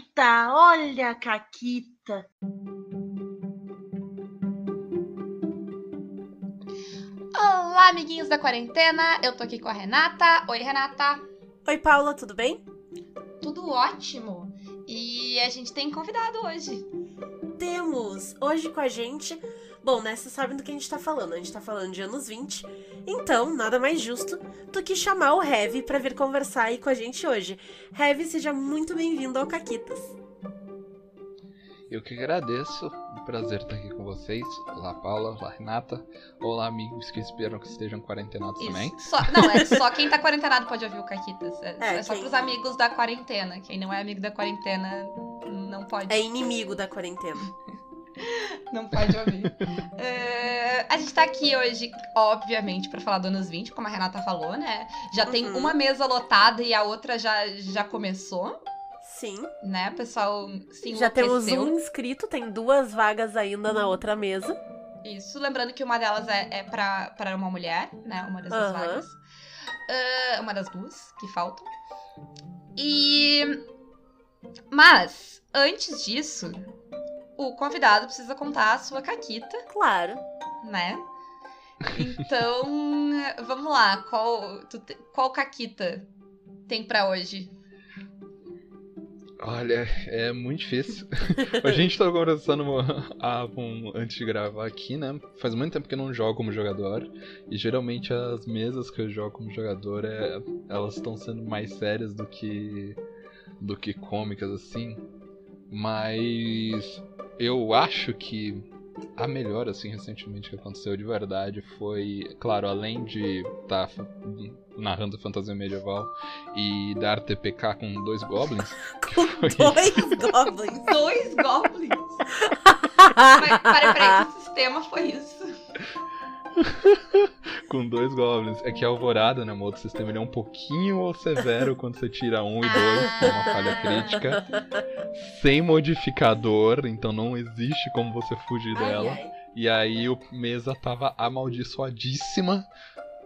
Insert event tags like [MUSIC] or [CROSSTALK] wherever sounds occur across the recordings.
Caquita, olha a Caquita. Olá, amiguinhos da quarentena. Eu tô aqui com a Renata. Oi, Renata. Oi, Paula, tudo bem? Tudo ótimo. E a gente tem convidado hoje. Temos hoje com a gente. Bom, né? Vocês sabem do que a gente tá falando. A gente tá falando de anos 20. Então, nada mais justo do que chamar o Heavy pra vir conversar aí com a gente hoje. Heavy, seja muito bem-vindo ao Caquitas. Eu que agradeço. Um prazer estar aqui com vocês. Olá, Paula. Olá, Renata. Olá, amigos que esperam que estejam quarentenados Isso. também. Só, não, é só quem tá quarentenado pode ouvir o Caquitas. É, É, é só quem- pros amigos da quarentena. Quem não é amigo da quarentena não pode. É inimigo da quarentena. [LAUGHS] Não pode ouvir. É, a gente tá aqui hoje, obviamente, pra falar do anos 20, como a Renata falou, né? Já tem Uhum. uma mesa lotada e a outra já, já começou, Sim. né? Pessoal se Já temos um inscrito, tem duas vagas ainda na outra mesa. Isso, lembrando que uma delas é, é pra uma mulher, né? Uma das duas Aham. vagas. Ah, uma das duas que faltam. E. Mas, antes disso, o convidado precisa contar a sua caquita, Claro. né? Então, [LAUGHS] vamos lá. Qual, tu qual caquita tem pra hoje? Olha, é muito difícil. [LAUGHS] a gente tava conversando ah, um- antes de gravar aqui, né? Faz muito tempo que eu não jogo como jogador. E geralmente as mesas que eu jogo como jogador, é, elas estão sendo mais sérias do que, do que cômicas, assim. Mas eu acho que a melhor, assim, recentemente que aconteceu de verdade foi, claro, além de estar narrando fantasia medieval e dar TPK com dois goblins. [LAUGHS] Com Foi. dois [LAUGHS] goblins. Dois goblins! Mas, peraí, peraí, que sistema foi isso? [LAUGHS] com dois goblins. É que a Alvorada, né, outro sistema, ele é um pouquinho severo quando você tira um e dois, que é uma falha crítica. Sem modificador, então não existe como você fugir dela. ai. E aí o mesa tava amaldiçoadíssima.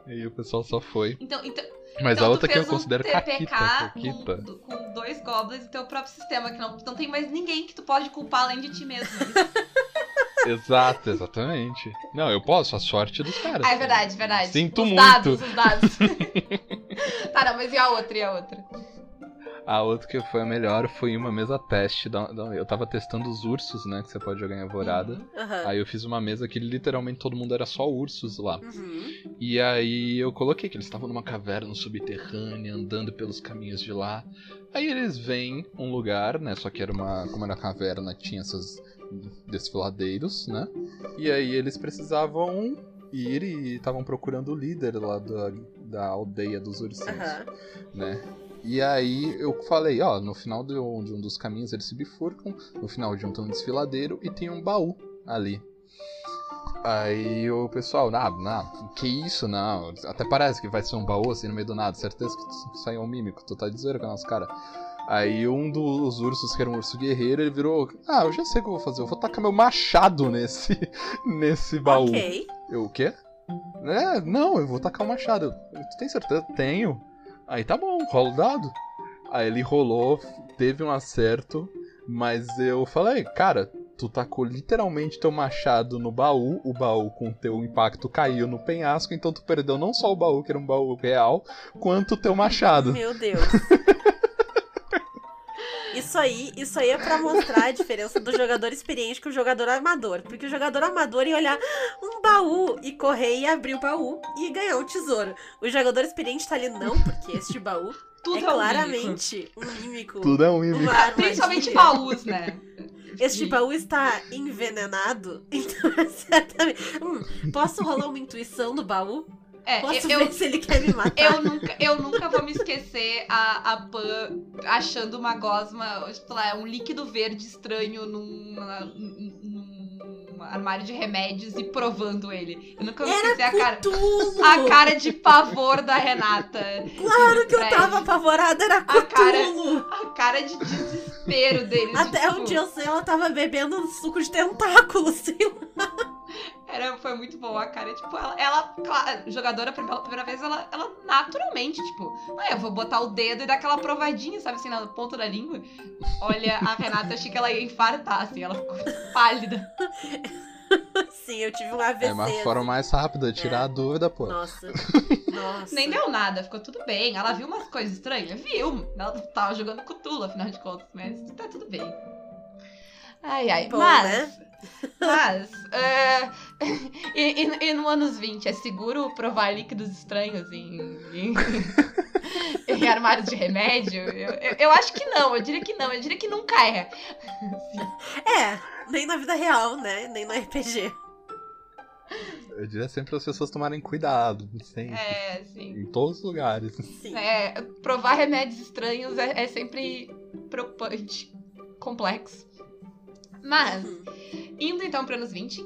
E o pessoal só foi. Então, então, Mas então a outra que eu fez um considero TPK. Caquita. Com, com dois goblins e teu próprio sistema, que não, não tem mais ninguém que tu pode culpar além de ti mesmo. [LAUGHS] Exato, exatamente. Não, eu posso, a sorte dos caras. Ah, é verdade, verdade. Sinto os muito. dados, os dados. [LAUGHS] tá, não, mas e a outra, e a outra? A outra que foi a melhor foi uma mesa teste. da- da- Eu tava testando os ursos, né? Que você pode jogar em Alvorada. Uhum. Aí eu fiz uma mesa que literalmente todo mundo era só ursos lá. Uhum. E aí eu coloquei que eles estavam numa caverna subterrânea, andando pelos caminhos de lá. Aí eles vêm um lugar, né? Só que era uma. Como era caverna, tinha esses desfiladeiros, né? E aí eles precisavam ir e estavam procurando o líder lá da, da aldeia dos ursinhos Aham. né? E aí eu falei, ó, no final de um, de um dos caminhos eles se bifurcam, no final de um tem um desfiladeiro e tem um baú ali. Aí o pessoal, não, não, que isso, não. Até parece que vai ser um baú assim no meio do nada, certeza que saiu um mímico, tu tá de zoeira com o nosso cara. Aí um dos ursos, que era um urso guerreiro, ele virou, ah, eu já sei o que eu vou fazer, eu vou tacar meu machado nesse, [LAUGHS] nesse baú. Ok. Eu, o quê? É, não, eu vou tacar o machado. Tu tem certeza? Tenho. Aí tá bom, rola o dado. Aí ele rolou, teve um acerto, mas eu falei, cara, tu tacou literalmente teu machado no baú, o baú com teu impacto caiu no penhasco, então tu perdeu não só o baú, que era um baú real, quanto o teu machado. Meu Deus. [LAUGHS] Isso aí, isso aí é pra mostrar a diferença do jogador experiente com o jogador amador. Porque o jogador amador ia olhar um baú e correr e abrir o baú e ganhar um tesouro. O jogador experiente tá ali, não, porque este baú Tudo é um mímico. claramente um mímico. Tudo é um mímico. Principalmente baús, né? Este baú está envenenado, então é certamente. Hum, posso rolar uma intuição do baú? É, Posso eu, ver se ele quer me [LAUGHS] matar? eu, nunca, eu nunca vou me esquecer a, a Pan achando uma gosma, sei lá, um líquido verde estranho num, num armário de remédios e provando ele. Eu nunca vou esquecer a cara. A cara de pavor da Renata. Claro que eu tava apavorada, era A cara-! A cara de desespero deles. Até tipo, onde eu sei, ela tava bebendo suco de tentáculo, [LAUGHS] sei lá. Era, foi muito boa a cara. Tipo, ela, ela claro, jogadora pela primeira vez, ela, ela naturalmente, tipo, ah, eu vou botar o dedo e dar aquela provadinha, sabe assim, na ponta da língua. Olha, a Renata, eu achei que ela ia infartar, assim, ela ficou pálida. [LAUGHS] Sim, eu tive um AVC. É uma forma mais rápida de tirar É. a dúvida, pô. Nossa. [LAUGHS] Nossa. Nem deu nada, ficou tudo bem. Ela viu umas coisas estranhas? Viu. Ela tava jogando Cthulhu, afinal de contas, mas tá tudo bem. Ai, ai. Bom, mas. né? Mas. é, [LAUGHS] e, e- e no anos 20, é seguro provar líquidos estranhos em. em... [LAUGHS] em armários de remédio? Eu, eu, eu acho que não, eu diria que não, eu diria que nunca é. [LAUGHS] É, nem na vida real, né? Nem no RPG. Eu diria sempre as pessoas tomarem cuidado, sempre. É, sim. Em todos os lugares. Sim. É, provar remédios estranhos é, é sempre preocupante, complexo. Mas, Uhum. indo então para anos 20,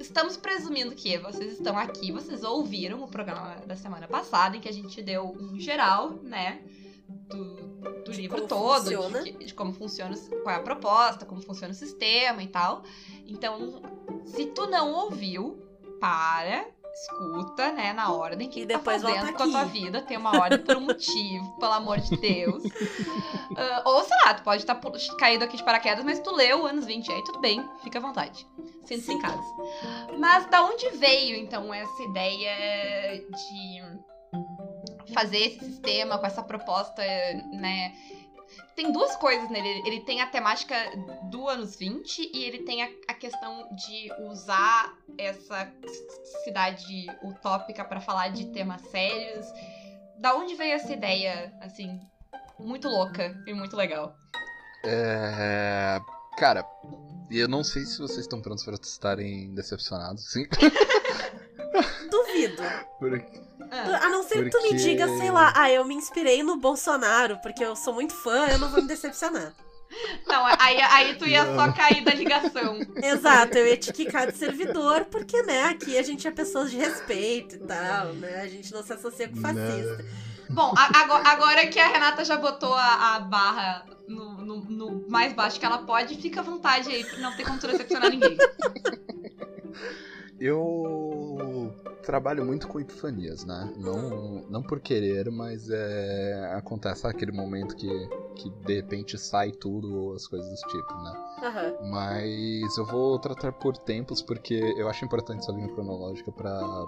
estamos presumindo que vocês estão aqui, vocês ouviram o programa da semana passada, em que a gente deu um geral, né? Do, do livro todo, de, de como funciona, qual é a proposta, como funciona o sistema e tal. Então, se tu não ouviu, para, escuta, né, na ordem que E tu tá depois volta fazendo com a tua vida, tem uma ordem por um motivo, pelo amor de Deus. [LAUGHS] Ah, ou sei lá, tu pode estar caído aqui de paraquedas, mas tu leu anos 20, aí tudo bem, fica à vontade. Sinta-se em casa. Mas da onde veio, então, essa ideia de fazer esse sistema com essa proposta, né? Tem duas coisas nele. Ele tem a temática do anos 20 e ele tem a, a questão de usar essa cidade utópica pra falar de temas sérios. Da onde veio essa ideia, assim, muito louca e muito legal? É. Cara, eu não sei se vocês estão prontos para estarem decepcionados, sim. [LAUGHS] Duvido. Porque- Ah, A não ser que tu me Porque- diga, sei lá, ah, eu me inspirei no Bolsonaro, porque eu sou muito fã, eu não vou me decepcionar. não, aí, aí tu ia só Não. cair da ligação. Exato, eu ia te quicar de servidor, porque, né, aqui a gente é pessoas de respeito e tal, né? A gente não se associa com fascista. Bom, a- agora, agora que a Renata já botou a, a barra no, no- no mais baixo que ela pode, fica à vontade aí, não tem como decepcionar ninguém. [LAUGHS] Eu trabalho muito com epifanias, né? Não, não por querer, mas é, acontece aquele momento que, que de repente sai tudo ou as coisas do tipo, né? Aham. Mas eu vou tratar por tempos porque eu acho importante essa linha cronológica pra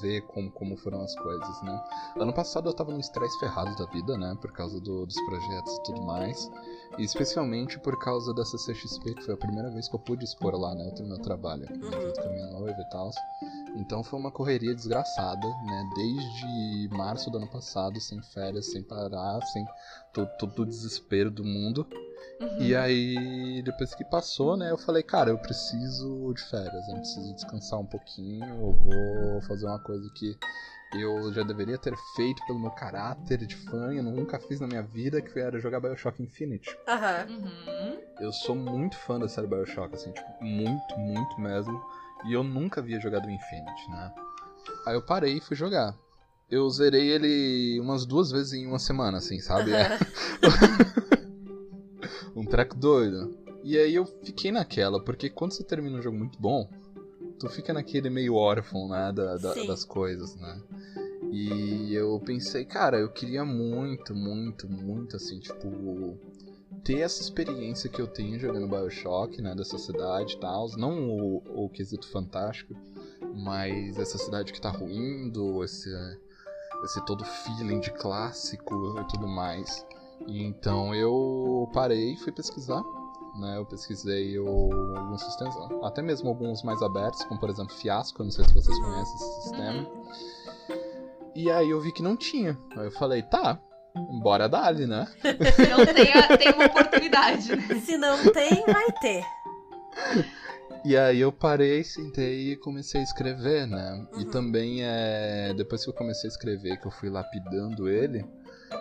ver como, como foram as coisas, né? Ano passado eu tava num estresse ferrado da vida, né? Por causa do- dos projetos e tudo mais. E especialmente por causa da CCXP, que foi a primeira vez que eu pude expor lá, né? O meu trabalho, né, Uhum. junto com a minha noiva e tal. Então foi uma correria desgraçada, né? Desde março do ano passado, sem férias, sem parar, sem to- todo o desespero do mundo. Uhum. E aí, depois que passou, né, eu falei, cara, eu preciso de férias, eu preciso descansar um pouquinho, eu vou fazer uma coisa que eu já deveria ter feito pelo meu caráter de fã, eu nunca fiz na minha vida, que era jogar Bioshock Infinite. Aham. Uhum. Eu sou muito fã da série Bioshock, assim, tipo, muito, muito mesmo, e eu nunca havia jogado o Infinite, né. Aí eu parei e fui jogar. Eu zerei ele umas duas vezes em uma semana, assim, sabe? [LAUGHS] É [LAUGHS] treco doido. E aí eu fiquei naquela, porque quando você termina um jogo muito bom, tu fica naquele meio órfão, né, da- da- das coisas, né. E eu pensei, cara, eu queria muito, muito, muito, assim, tipo, ter essa experiência que eu tenho jogando Bioshock, né, dessa cidade e tal. Não o, o quesito fantástico, mas essa cidade que tá ruindo, esse, esse todo feeling de clássico e tudo mais. E então eu parei e fui pesquisar. Né, eu pesquisei o- alguns sistemas, até mesmo alguns mais abertos, como por exemplo Fiasco, eu não sei se vocês Uhum. conhecem esse sistema. E aí eu vi que não tinha. Aí eu falei, tá, bora dali, né? Se [LAUGHS] não tem, tem uma oportunidade, né? Se não tem, vai ter. E aí eu parei, sentei e comecei a escrever, né? E Uhum. também é. Depois que eu comecei a escrever, que eu fui lapidando ele,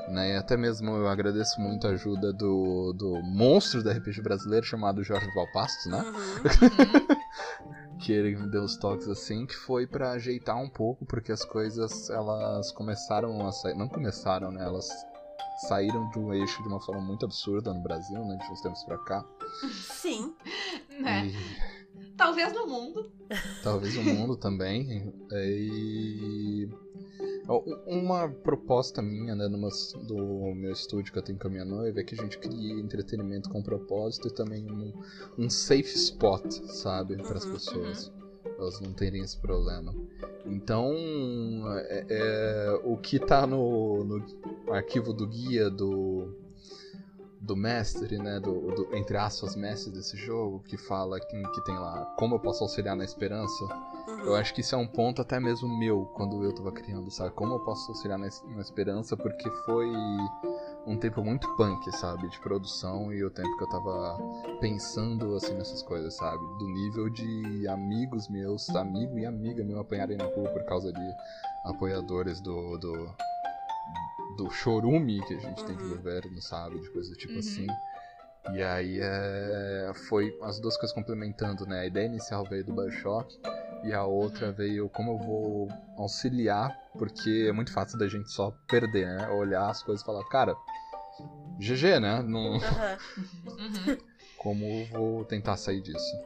né? E até mesmo eu agradeço muito a ajuda do, do monstro da RPG brasileiro chamado Jorge Valpastos, né? Uhum. [LAUGHS] Que ele me deu os toques assim, que foi pra ajeitar um pouco, porque as coisas elas começaram a sair. Não começaram, né? Elas saíram do eixo de uma forma muito absurda no Brasil, né? De uns tempos pra cá. Sim. Né? E- talvez no mundo. Talvez o mundo também. É, E uma proposta minha, né, numa, do meu estúdio que eu tenho com a minha noiva é que a gente crie entretenimento com propósito e também um, um safe spot, sabe, para as Uhum, pessoas. Elas não terem esse problema. Então, é, é, o que tá no, no arquivo do guia do, do mestre, né, do, do- entre aspas, mestre desse jogo, que fala que, que tem lá como eu posso auxiliar na esperança, Uhum. eu acho que isso é um ponto até mesmo meu quando eu tava criando, sabe? Como eu posso auxiliar na, na esperança, porque foi um tempo muito punk, sabe? De produção e o tempo que eu tava pensando assim nessas coisas, sabe? Do nível de amigos meus, amigo e amiga meu apanharem na rua por causa de apoiadores do. do do chorume que a gente tem de Uhum. governo, sabe? De coisa do tipo Uhum. assim. E aí é, foi as duas coisas complementando, né? A ideia inicial veio do Bioshock e a outra Uhum. veio como eu vou auxiliar, porque é muito fácil da gente só perder, né? Olhar as coisas e falar, cara, GG, né? Não. [LAUGHS] Uhum. como eu vou tentar sair disso?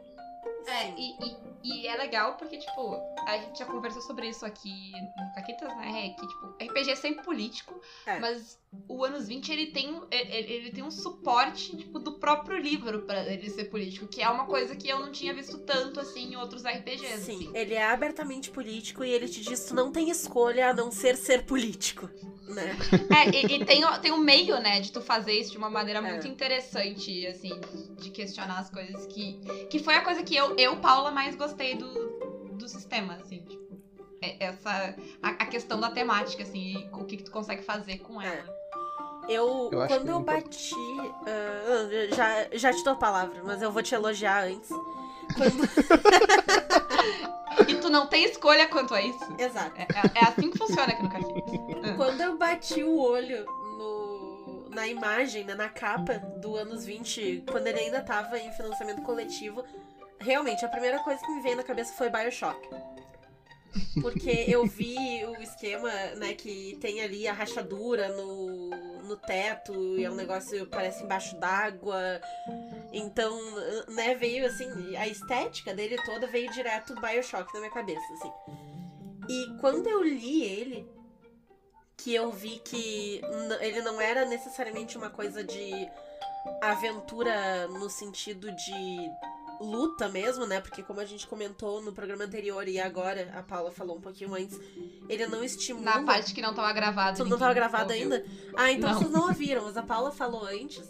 É, e, e, e é legal porque, tipo, a gente já conversou sobre isso aqui no Caquetas, né? Que, tipo, RPG é sempre político, É. mas o Anos 20 ele tem, um- ele, ele tem um suporte, tipo, do próprio livro pra ele ser político, que é uma coisa que eu não tinha visto tanto, assim, em outros RPGs, Sim, assim. ele é abertamente político e ele te diz que tu não tem escolha a não ser ser político, né? [LAUGHS] É, e, e tem, tem um meio, né, de tu fazer isso de uma maneira É. muito interessante, assim, de questionar as coisas que. Que foi a coisa que eu, eu Paula, mais gostei do, do sistema, assim, tipo. é- Essa. A, a questão da temática, assim, e o que, que tu consegue fazer com É. ela. Eu, Eu acho quando eu é bati. ah, já, já te dou a palavra, mas eu vou te elogiar antes. Quando- [LAUGHS] E tu não tem escolha quanto a isso. Exato. É, é- é assim que funciona aqui no Caquetas. Quando eu bati o olho no, na imagem, né, na capa do anos 20, quando ele ainda tava em financiamento coletivo, realmente a primeira coisa que me veio na cabeça foi Bioshock. Porque eu vi o esquema, né, que tem ali a rachadura no, no teto e é um negócio que parece embaixo d'água. Então, né, veio assim, a estética dele toda veio direto Bioshock na minha cabeça, assim. E quando eu li ele, que eu vi que ele não era necessariamente uma coisa de aventura no sentido de luta mesmo, né? Porque como a gente comentou no programa anterior e agora a Paula falou um pouquinho antes, ele não estimula. Na parte que não tava gravada. Não ninguém tava gravado ouviu. ainda? Ah, então Não. vocês não ouviram, mas a Paula falou antes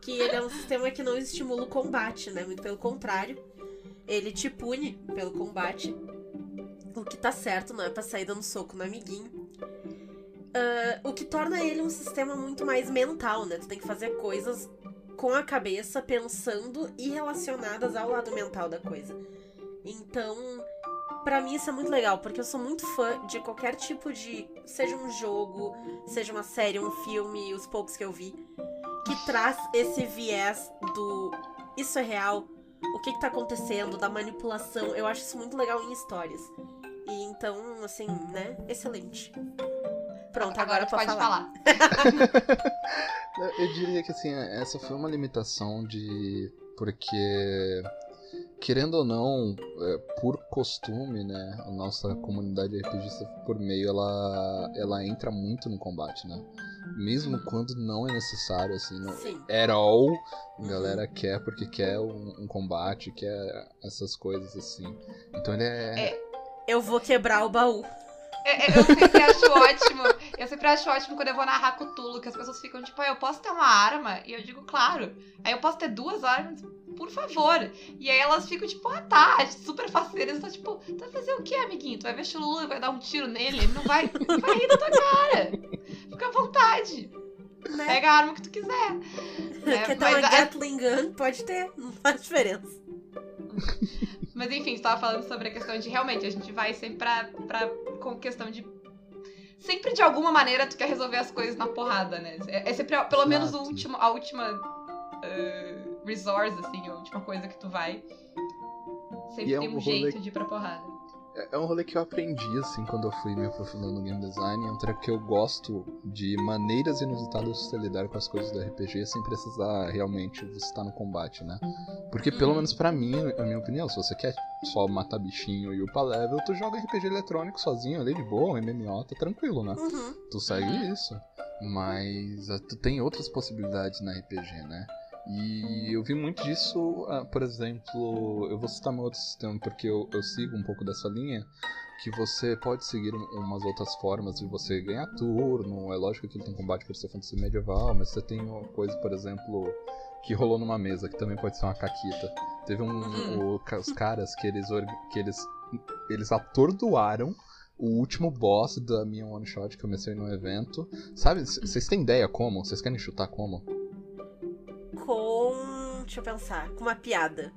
que ele é um sistema que não estimula o combate, né? Muito pelo contrário, ele te pune pelo combate. O que tá certo, não é pra sair dando soco no amiguinho. Ah, o que torna ele um sistema muito mais mental, né? Tu tem que fazer coisas com a cabeça, pensando e relacionadas ao lado mental da coisa. Então, Pra mim isso é muito legal, porque eu sou muito fã de qualquer tipo de. Seja um jogo, seja uma série, um filme, os poucos que eu vi, que traz esse viés do. Isso é real, o que, que tá acontecendo, da manipulação. Eu acho isso muito legal em histórias. E então, assim, né? Excelente. Pronto, agora, Agora tu pode falar. falar. [LAUGHS] Eu diria que assim, essa foi uma limitação de. Porque. Querendo ou não, é, por costume, né, a nossa comunidade RPGista por meio, ela, ela entra muito no combate, né? Mesmo quando não é necessário, assim, não, Sim. at all, a galera quer porque quer um, um combate, quer essas coisas assim. Então ele é. Eu vou quebrar o baú. É, é, Eu sempre acho ótimo. Eu sempre acho ótimo quando eu vou narrar Cthulhu, que as pessoas ficam tipo, "Ah, eu posso ter uma arma? E eu digo, claro. Aí eu posso ter duas armas? Por favor. E aí elas ficam tipo, ah tá, super faceiras. Então, tipo, tu vai fazer o que, amiguinho? Tu vai ver Chululu e vai dar um tiro nele? Ele não vai, vai rir da tua cara. Fica à vontade. Né? Pega a arma que tu quiser. É, Quer ter uma a- Gatling Gun? Pode ter, não faz diferença. mas enfim, você tava falando sobre a questão de realmente, a gente vai sempre pra, pra com questão de. Sempre de alguma maneira tu quer resolver as coisas na porrada, né? É, é sempre pelo menos o Exato. último, a última uh, resource, assim, a última coisa que tu vai. Sempre E é tem um um rolê jeito de ir pra porrada. É, é um rolê que eu aprendi, assim, quando eu fui me aprofundando no game design. Entre que eu gosto de maneiras inusitadas de lidar com as coisas do RPG sem precisar realmente você estar no combate, né? Porque, pelo Uhum. menos pra mim, a minha opinião, se você quer só matar bichinho e upar level, tu joga RPG eletrônico sozinho ali de boa, um MMO, tá tranquilo, né? Uhum. Tu segue Uhum. isso. Mas ah, tu tem outras possibilidades na RPG, né? E eu vi muito disso, ah, por exemplo, eu vou citar meu outro sistema porque eu, eu sigo um pouco dessa linha, que você pode seguir um- umas outras formas de você ganhar turno. É lógico que ele tem combate por ser fantasia medieval, mas você tem uma coisa, por exemplo, que rolou numa mesa, que também pode ser uma caquita. Teve um, Uhum. o- os caras que eles, que eles, eles atordoaram o último boss da minha one shot que eu comecei no evento. Sabe, c- vocês têm ideia como? Vocês querem chutar como? Com. Deixa eu pensar. Com uma piada.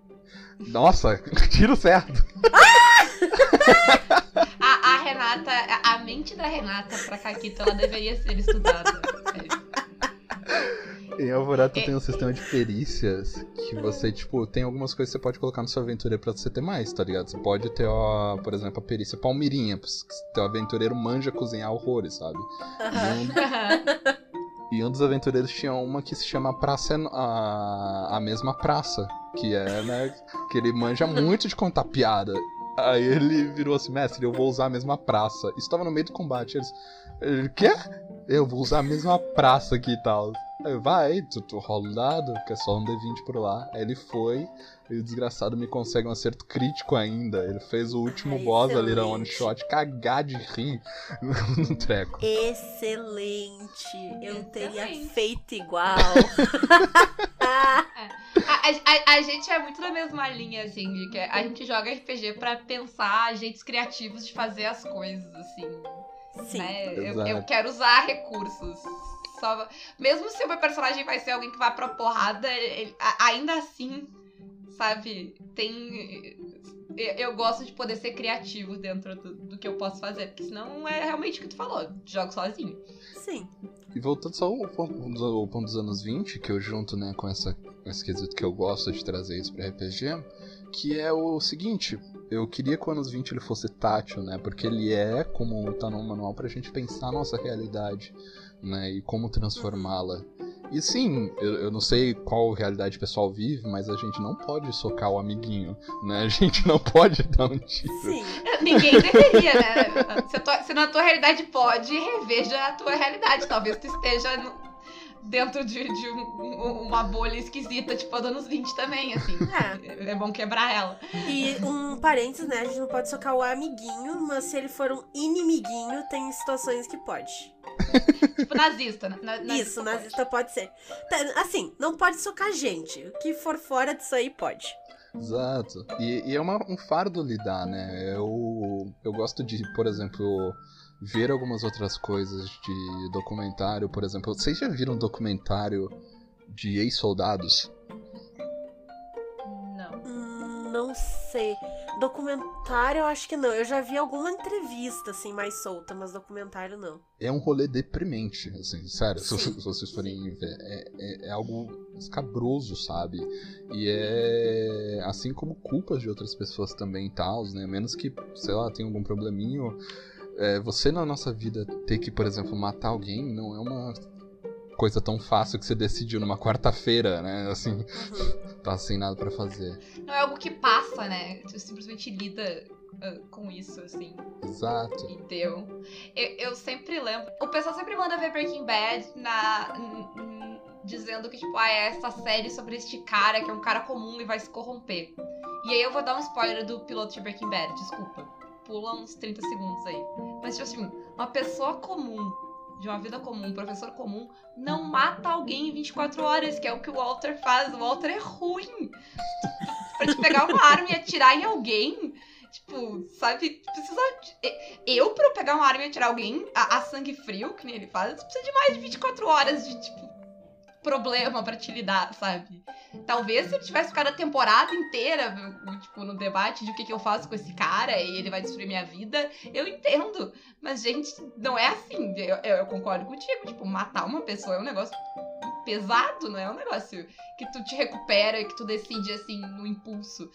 Nossa, [LAUGHS] tiro certo! A, a Renata, a, mente da Renata pra Caquita, ela deveria ser estudada. Em Alvorada É. tem um sistema de perícias que você, tipo, tem algumas coisas que você pode colocar no seu aventureiro pra você ter mais, tá ligado? Você pode ter, ó, por exemplo, a perícia palmirinha, porque teu aventureiro manja cozinhar horrores, sabe? Aham. E um, [LAUGHS] e um dos aventureiros tinha uma que se chama Praça a, a mesma praça, que é, né, que ele manja muito de contar piada. Aí ele virou assim, mestre, eu vou usar a mesma praça. Isso tava no meio do combate. Eles, ele, quê? Eu vou usar a mesma praça aqui e tal. Aí, eu, vai, tu, tu rola o dado, que é só um D20 por lá. Aí ele foi, e o desgraçado me consegue um acerto crítico ainda. Ele fez o último boss ali da excelente. one shot cagar de rir [LAUGHS] no treco. Excelente. Eu teria Excelente. feito igual. [LAUGHS] A, a- a- a gente é muito na mesma linha, assim, de que a gente joga RPG pra pensar jeitos criativos de fazer as coisas, assim. Sim. né? Eu, eu quero usar recursos. Só, mesmo se o meu personagem vai ser alguém que vai pra porrada, ele- ainda assim, sabe, tem. Eu, gosto de poder ser criativo dentro do, do que eu posso fazer, porque senão é realmente o que tu falou, jogo sozinho. Sim. E voltando só ao ponto, ao ponto dos anos 20, que eu junto né, com, essa, com esse quesito que eu gosto de trazer isso pra RPG, que é o seguinte, eu queria que o anos 20 ele fosse tátil, né? Porque ele é, como tá no manual, pra gente pensar a nossa realidade, né? E como transformá-la. E sim, eu, eu não sei qual realidade pessoal vive, mas a gente não pode socar o amiguinho, né? A gente não pode dar um tiro. Sim. Ninguém deveria, né? Se, tua- se na tua realidade pode, reveja a tua realidade. Talvez tu esteja dentro de, de um- um- uma bolha esquisita, tipo a dos anos 20 também, assim. É. É bom quebrar ela. E um parênteses, né? A gente não pode socar o amiguinho, mas se ele for um inimiguinho, tem situações que pode. Tipo nazista. né? Na, nazista Isso, pode. nazista pode ser. Tá, Assim, não pode socar gente. O que for fora disso aí pode. Exato. E, e é uma- um fardo lidar, né? Eu, eu gosto de, por exemplo, ver algumas outras coisas de documentário. Por exemplo, vocês já viram um documentário de ex-soldados? Não. Hum, não sei. Documentário, eu acho que não. Eu já vi alguma entrevista, assim, mais solta, mas documentário não. É um rolê deprimente, assim, sério, se, Sim. se vocês forem ver. É, é, é algo escabroso, sabe? E é assim como culpas de outras pessoas também e tal, né? Menos que, sei lá, tenha algum probleminho. É, você na nossa vida ter que, por exemplo, matar alguém não é uma coisa tão fácil que você decidiu numa quarta-feira, né? Assim, Uhum. tá sem nada pra fazer. Não é algo que passa, né? Tu simplesmente lida ah, com isso, assim. Exato. E deu. Eu, eu sempre lembro. O pessoal sempre manda ver Breaking Bad na. dizendo que, tipo, ah, é essa série sobre este cara que é um cara comum e vai se corromper. E aí eu vou dar um spoiler do piloto de Breaking Bad, desculpa. Pula uns 30 segundos aí. Mas, tipo assim, uma pessoa comum, de uma vida comum, um professor comum, não mata alguém em 24 horas, que é o que o Walter faz. O Walter é ruim. pra te pegar uma arma e atirar em alguém. Tipo, sabe? Precisa. Eu, pra eu pegar uma arma e atirar alguém a, a sangue frio, que nem ele faz, precisa de mais de 24 horas de, tipo, problema pra te lidar, sabe? Talvez se ele tivesse ficado a temporada inteira, tipo, no debate de o que, que eu faço com esse cara e ele vai destruir minha vida, eu entendo. Mas, gente, não é assim. Eu, eu- eu concordo contigo. Tipo, matar uma pessoa é um negócio pesado, não é um negócio que tu te recupera e que tu decide, assim, no impulso.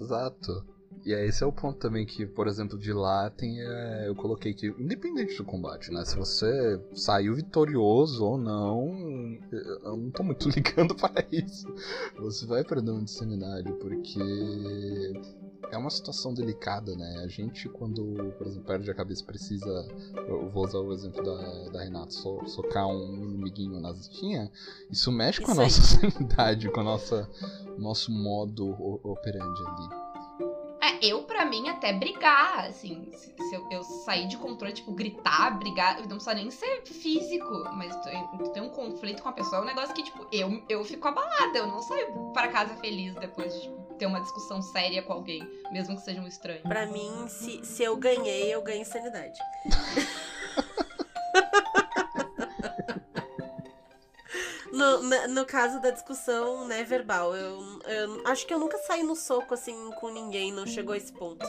Exato. E é, esse é o ponto também que, por exemplo, de lá tem. É, eu coloquei que, independente do combate, né? Se você saiu vitorioso ou não, eu não tô muito [LAUGHS] ligando para isso. Você vai perdendo de sanidade, porque é uma situação delicada, né? A gente, quando, por exemplo, perde a cabeça, precisa. Eu vou usar o exemplo da, da Renata, so, socar um inimiguinho na zinha, isso mexe com a nossa sanidade, com o nossa, nosso modo operandi ali. É, eu, pra mim, até brigar, assim, se, se eu, eu, sair de controle, tipo, gritar, brigar, não precisa nem ser físico, mas tu, tem um conflito com a pessoa, é um negócio que, tipo, eu, eu fico abalada, eu não saio para casa feliz depois de, tipo, ter uma discussão séria com alguém, mesmo que seja um estranho. Pra mim, se, se eu ganhei, eu ganho sanidade. [LAUGHS] No, no caso da discussão, né, verbal, eu, eu acho que eu nunca saí no soco assim com ninguém, não chegou a esse ponto.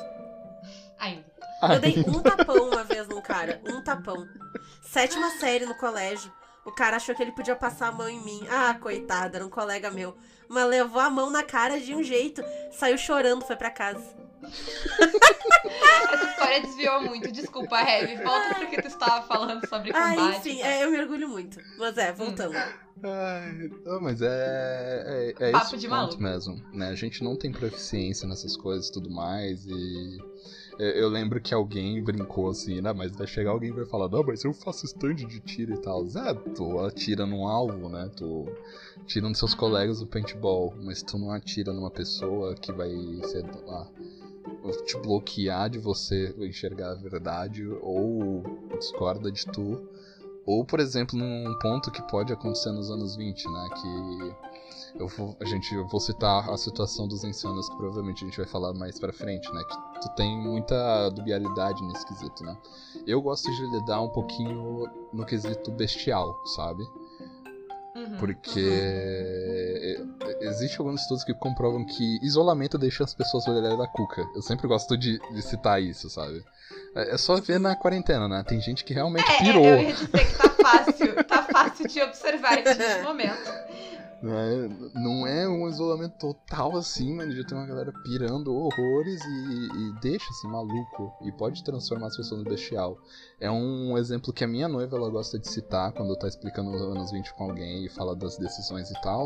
Ainda. Eu dei um tapão uma vez num cara, um tapão. Sétima série no colégio. O cara achou que ele podia passar a mão em mim. Ah, coitado, era um colega meu. Mas levou a mão na cara de um jeito. Saiu chorando, foi pra casa. [LAUGHS] Essa história desviou muito. Desculpa, Heavy. Volta pro que tu estava falando sobre combate. Ah, enfim, é, eu me orgulho muito. Mas é, voltando. Ai, não, mas é, é, é Papo esse de ponto maluco. mesmo, né? A gente não tem proficiência nessas coisas e tudo mais, e eu, eu lembro que alguém brincou assim, né? Mas vai chegar alguém e vai falar, não, mas eu faço stand de tiro e tal. Zé, tu atira num alvo, né? Tu tira nos seus colegas do paintball, mas tu não atira numa pessoa que vai ser lá te bloquear de você enxergar a verdade ou discorda de tu. Ou, por exemplo, num ponto que pode acontecer nos anos 20, né? Que eu vou, a gente, eu vou citar a situação dos insanos, que provavelmente a gente vai falar mais pra frente, né? Que tu tem muita dubialidade nesse quesito, né? Eu gosto de lidar um pouquinho no quesito bestial, sabe? Uhum. Porque existe alguns estudos que comprovam que isolamento deixa as pessoas olharem da cuca. Eu sempre gosto de, de citar isso, sabe? É é só ver na quarentena, né? Tem gente que realmente É, pirou. eu ia dizer que tá fácil. tá fácil de observar isso nesse momento. Não é, não é um isolamento total assim, mas já tem uma galera pirando horrores e, e deixa assim maluco. E pode transformar as pessoas no bestial. É um exemplo que a minha noiva ela gosta de citar quando tá explicando os anos 20 com alguém e fala das decisões e tal.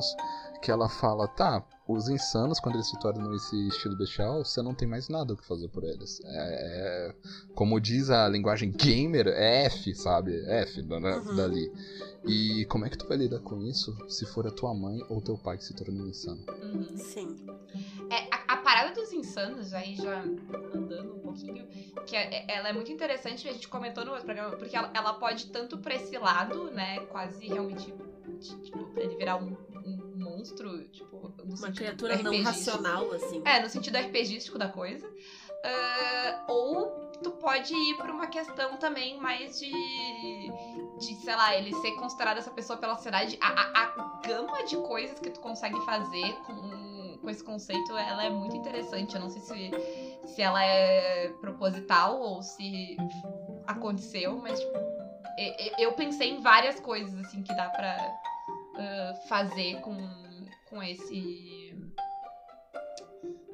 Que ela fala, tá, os insanos, quando eles se tornam esse estilo bestial, você não tem mais nada o que fazer por eles. É, é- como diz a linguagem gamer, é F, sabe? É F da- da- Uhum. dali. E como é que tu vai lidar com isso se for a tua mãe ou teu pai que se tornou insano? Uhum. Sim. É, a, a parada dos insanos, aí já andando um pouquinho, que é- ela é muito interessante, a gente comentou no outro programa, porque ela, ela pode tanto pra esse lado, né, quase realmente, tipo, pra ele virar um, um monstro, tipo, Uma criatura não racional, assim. É, no sentido RPGístico da coisa. Ah, ou tu pode ir pra uma questão também mais de. de, sei lá, ele ser considerado essa pessoa pela sociedade. A, a, a gama de coisas que tu consegue fazer com, com esse conceito, ela é muito interessante. Eu não sei se, se ela é proposital ou se aconteceu, mas tipo, eu pensei em várias coisas assim que dá pra ah, fazer com, com esse.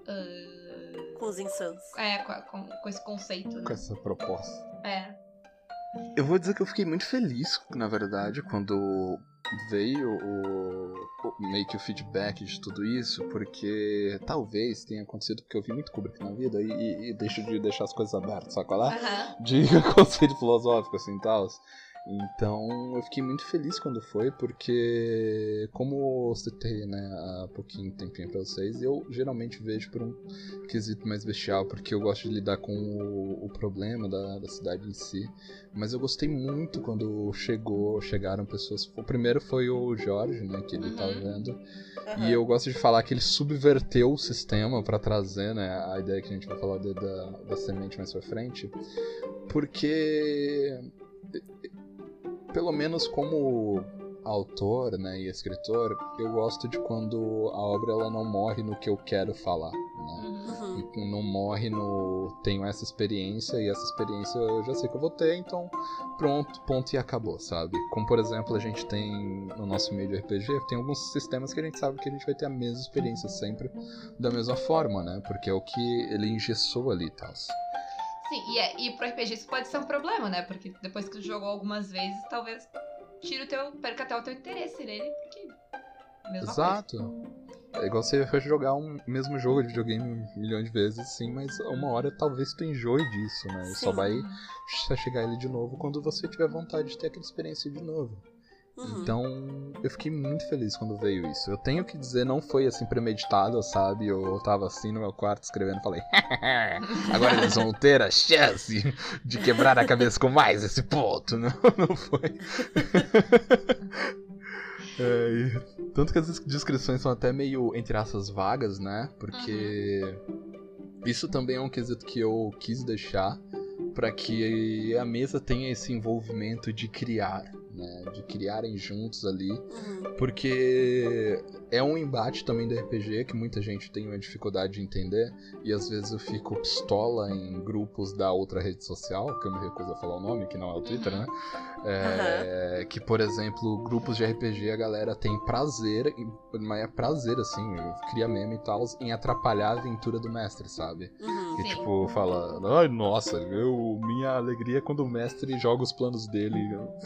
ah, Com os insanos. é, com, com- com esse conceito, né? Com essa proposta. É. Eu vou dizer que eu fiquei muito feliz, na verdade, quando veio o, o- meio que o feedback de tudo isso, porque talvez tenha acontecido porque eu vi muito Kubrick na vida e, e, e deixo de deixar as coisas abertas, sabe qual é? De [LAUGHS] conceito filosófico, assim, tal. Então, eu fiquei muito feliz quando foi, porque, como eu citei, né, há pouquinho tempinho pra vocês, eu geralmente vejo por um quesito mais bestial, porque eu gosto de lidar com o, o problema da, da cidade em si. Mas eu gostei muito quando chegou, chegaram pessoas. O primeiro foi o Jorge, né, que ele Uhum. tava vendo. Aham. E eu gosto de falar que ele subverteu o sistema pra trazer, né, a ideia que a gente vai falar de- da, da semente mais pra frente. Porque, pelo menos como autor, né, e escritor, eu gosto de quando a obra ela não morre no que eu quero falar, né? Uhum. Não morre no tenho essa experiência e essa experiência eu já sei que eu vou ter, então pronto, ponto e acabou, sabe? Como por exemplo, a gente tem no nosso meio de RPG, tem alguns sistemas que a gente sabe que a gente vai ter a mesma experiência sempre da mesma forma, né? Porque é o que ele engessou ali e tal. Sim, e, é, e pro RPG isso pode ser um problema, né? Porque depois que tu jogou algumas vezes, talvez tire o teu. perca até o teu interesse nele, porque. Mesma Exato. É igual você jogar um mesmo jogo de videogame um milhão de vezes, sim, mas uma hora talvez tu enjoe disso, né? E Só vai chegar ele de novo quando você tiver vontade de ter aquela experiência de novo. Uhum. Então, eu fiquei muito feliz quando veio isso. Eu tenho que dizer, não foi assim premeditado, sabe? Eu tava assim no meu quarto escrevendo e falei: [LAUGHS] agora eles vão ter a chance de quebrar a cabeça com mais esse ponto. [LAUGHS] Não, não foi. [LAUGHS] É, e tanto que as descrições são até meio, entre aspas, vagas, né? Porque isso também é um quesito que eu quis deixar para que a mesa tenha esse envolvimento de criar, né? De criarem juntos ali. Uhum. Porque é um embate também do RPG que muita gente tem uma dificuldade de entender. E às vezes eu fico pistola em grupos da outra rede social, que eu me recuso a falar o nome, que não é o Twitter, Uhum. né? É, Que, por exemplo, grupos de RPG a galera tem prazer, mas é prazer, assim, cria meme e tal, em atrapalhar a aventura do mestre, sabe? Uhum. Que Sim. tipo, fala, ai nossa, eu, minha alegria é quando o mestre joga os planos dele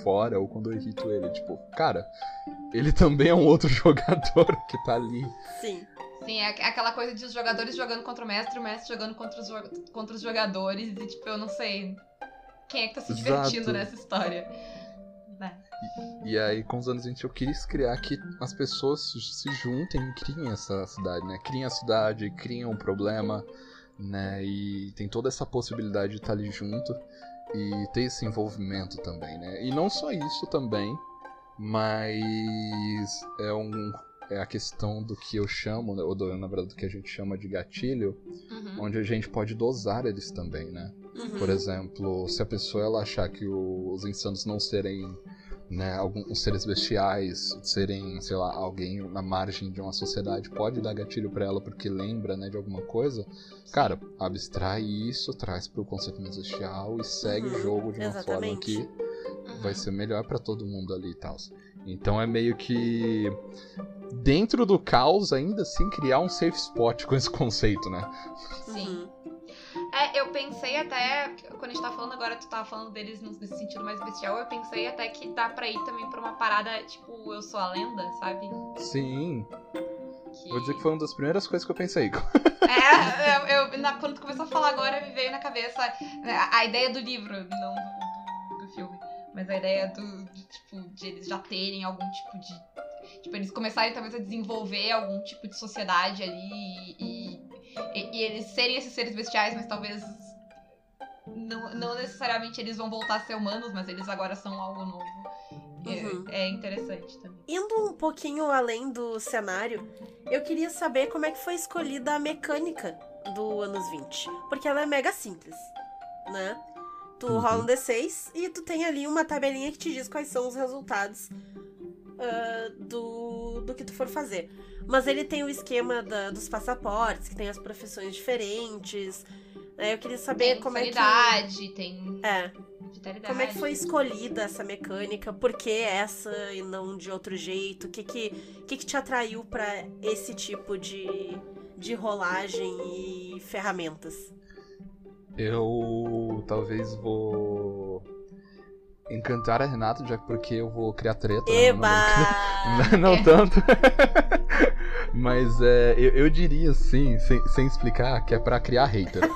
fora ou quando eu irrito ele. Tipo, cara, ele também é um outro [LAUGHS] jogador que tá ali. Sim. Sim, é aqu- aquela coisa de os jogadores jogando contra o mestre, o mestre jogando contra os, contra os jogadores, e tipo, eu não sei quem é que tá se Exato. divertindo nessa história. Né? E aí, com os anos, a gente, eu quis criar que as pessoas se juntem e criem essa cidade, né? Criem a cidade, criem um problema, né? E tem toda essa possibilidade de estar ali junto e ter esse envolvimento também, né? E não só isso também, mas é um é a questão do que eu chamo, né, ou do, na verdade do que a gente chama de gatilho, Uhum. onde a gente pode dosar eles também, né? Uhum. Por exemplo, se a pessoa ela achar que o- os insanos não serem né, alguns seres bestiais, serem, sei lá, alguém na margem de uma sociedade, pode dar gatilho pra ela porque lembra, né, de alguma coisa. Cara, abstrai isso, traz pro conceito mais bestial e segue Uhum, o jogo de uma forma exatamente. que Uhum. vai ser melhor pra todo mundo ali e tal. Então é meio que dentro do caos ainda assim criar um safe spot com esse conceito, né? Sim. É, eu pensei até, quando a gente tava falando agora, tu tava falando deles nesse sentido mais bestial, eu pensei até que dá pra ir também pra uma parada, tipo, eu sou a lenda, sabe? Sim, Que- vou dizer que foi uma das primeiras coisas que eu pensei. [LAUGHS] É, [LAUGHS] eu, eu- na- quando tu começou a falar agora, me veio na cabeça né, a, a ideia do livro, não do, do, do filme. Mas a ideia do, de, tipo, de eles já terem algum tipo de. Tipo, eles começarem talvez a desenvolver algum tipo de sociedade ali e, e, e eles serem esses seres bestiais, mas talvez. Não, não necessariamente eles vão voltar a ser humanos, mas eles agora são algo novo. É- Uhum. É, interessante também. Indo um pouquinho além do cenário, eu queria saber como é que foi escolhida a mecânica do anos 20. Porque ela é mega simples, né? Tu Uhum. rola um D6 e tu tem ali uma tabelinha que te diz quais são os resultados ah, do, do que tu for fazer. Mas ele tem o esquema da- dos passaportes, que tem as profissões diferentes. né? Eu queria saber Tem como é que. tem É, vitalidade. como é que foi escolhida essa mecânica? Por que essa e não de outro jeito? O que que, que, que te atraiu pra esse tipo de, de rolagem e ferramentas? Eu talvez vou encantar a Renata, já porque eu vou criar treta. né? Eba! Não, [LAUGHS] não tanto. [LAUGHS] Mas é, eu, eu diria assim, sem, sem explicar, que é pra criar hater. [LAUGHS]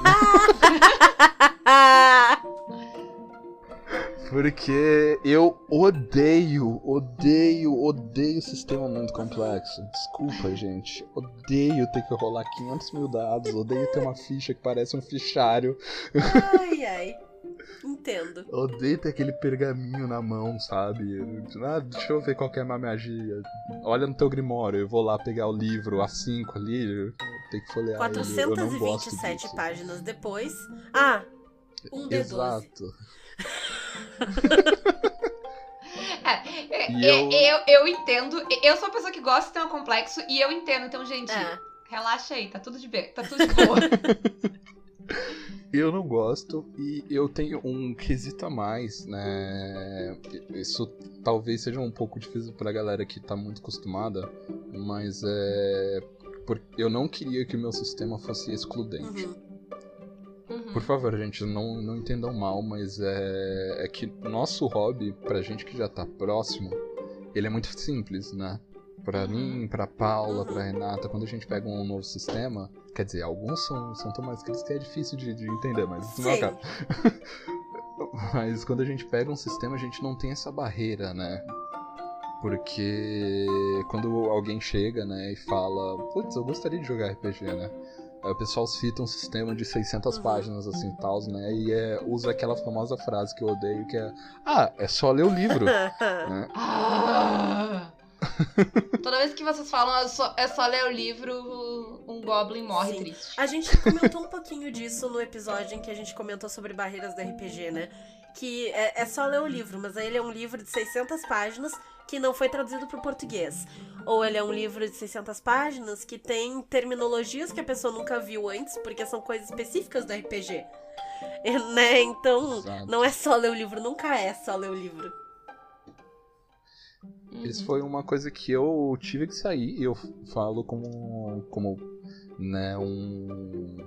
Porque eu odeio, odeio, odeio sistema muito complexo. Desculpa, gente. Odeio ter que rolar 500 mil dados. Odeio ter uma ficha que parece um fichário. ai, ai. Entendo. Odeio ter aquele pergaminho na mão, sabe? Ah, deixa eu ver qual que é a minha magia. Olha no teu grimório, eu vou lá pegar o livro A5 ali, tem que folhear ele. Eu não gosto 427 disso. páginas depois. Ah, um D12. Exato. [LAUGHS] É, eu... eu- Eu, eu entendo. Eu sou uma pessoa que gosta de ter um complexo e eu entendo. Então, gente, É. relaxa aí, tá tudo de bem. Tá tudo de boa. [LAUGHS] Eu não gosto e eu tenho um quesito a mais, né? Isso talvez seja um pouco difícil pra galera que tá muito acostumada, mas é. Eu não queria que o meu sistema fosse excludente. Uhum. Uhum. Por favor, gente, não, não entendam mal, mas é, é que nosso hobby, pra gente que já tá próximo, ele é muito simples, né? Pra Uhum. mim, pra Paula, Uhum. pra Renata, quando a gente pega um novo sistema, quer dizer, alguns são, são tão mais críticos que é difícil de, de entender, mas isso não é o caso. [LAUGHS] mas quando a gente pega um sistema, a gente não tem essa barreira, né? Porque quando alguém chega, né, e fala, putz, eu gostaria de jogar RPG, né? Aí o pessoal cita um sistema de 600 Uhum. páginas, assim, tal, né? E é, usa aquela famosa frase que eu odeio, que é Ah, é só ler o livro. [LAUGHS] né? [LAUGHS] Ah! [LAUGHS] Toda vez que vocês falam é só, é só ler o livro, um Goblin morre Sim. triste. A gente comentou um pouquinho disso no episódio em que a gente comentou sobre barreiras do RPG, né? Que é, é só ler o livro, mas aí ele é um livro de 600 páginas que não foi traduzido para o português. Ou ele é um livro de 600 páginas que tem terminologias que a pessoa nunca viu antes, porque são coisas específicas do RPG. [LAUGHS] Né? Então, Exato. não é só ler o livro, nunca é só ler o livro. Uhum. Isso foi uma coisa que eu tive que sair e eu falo como, como né, um.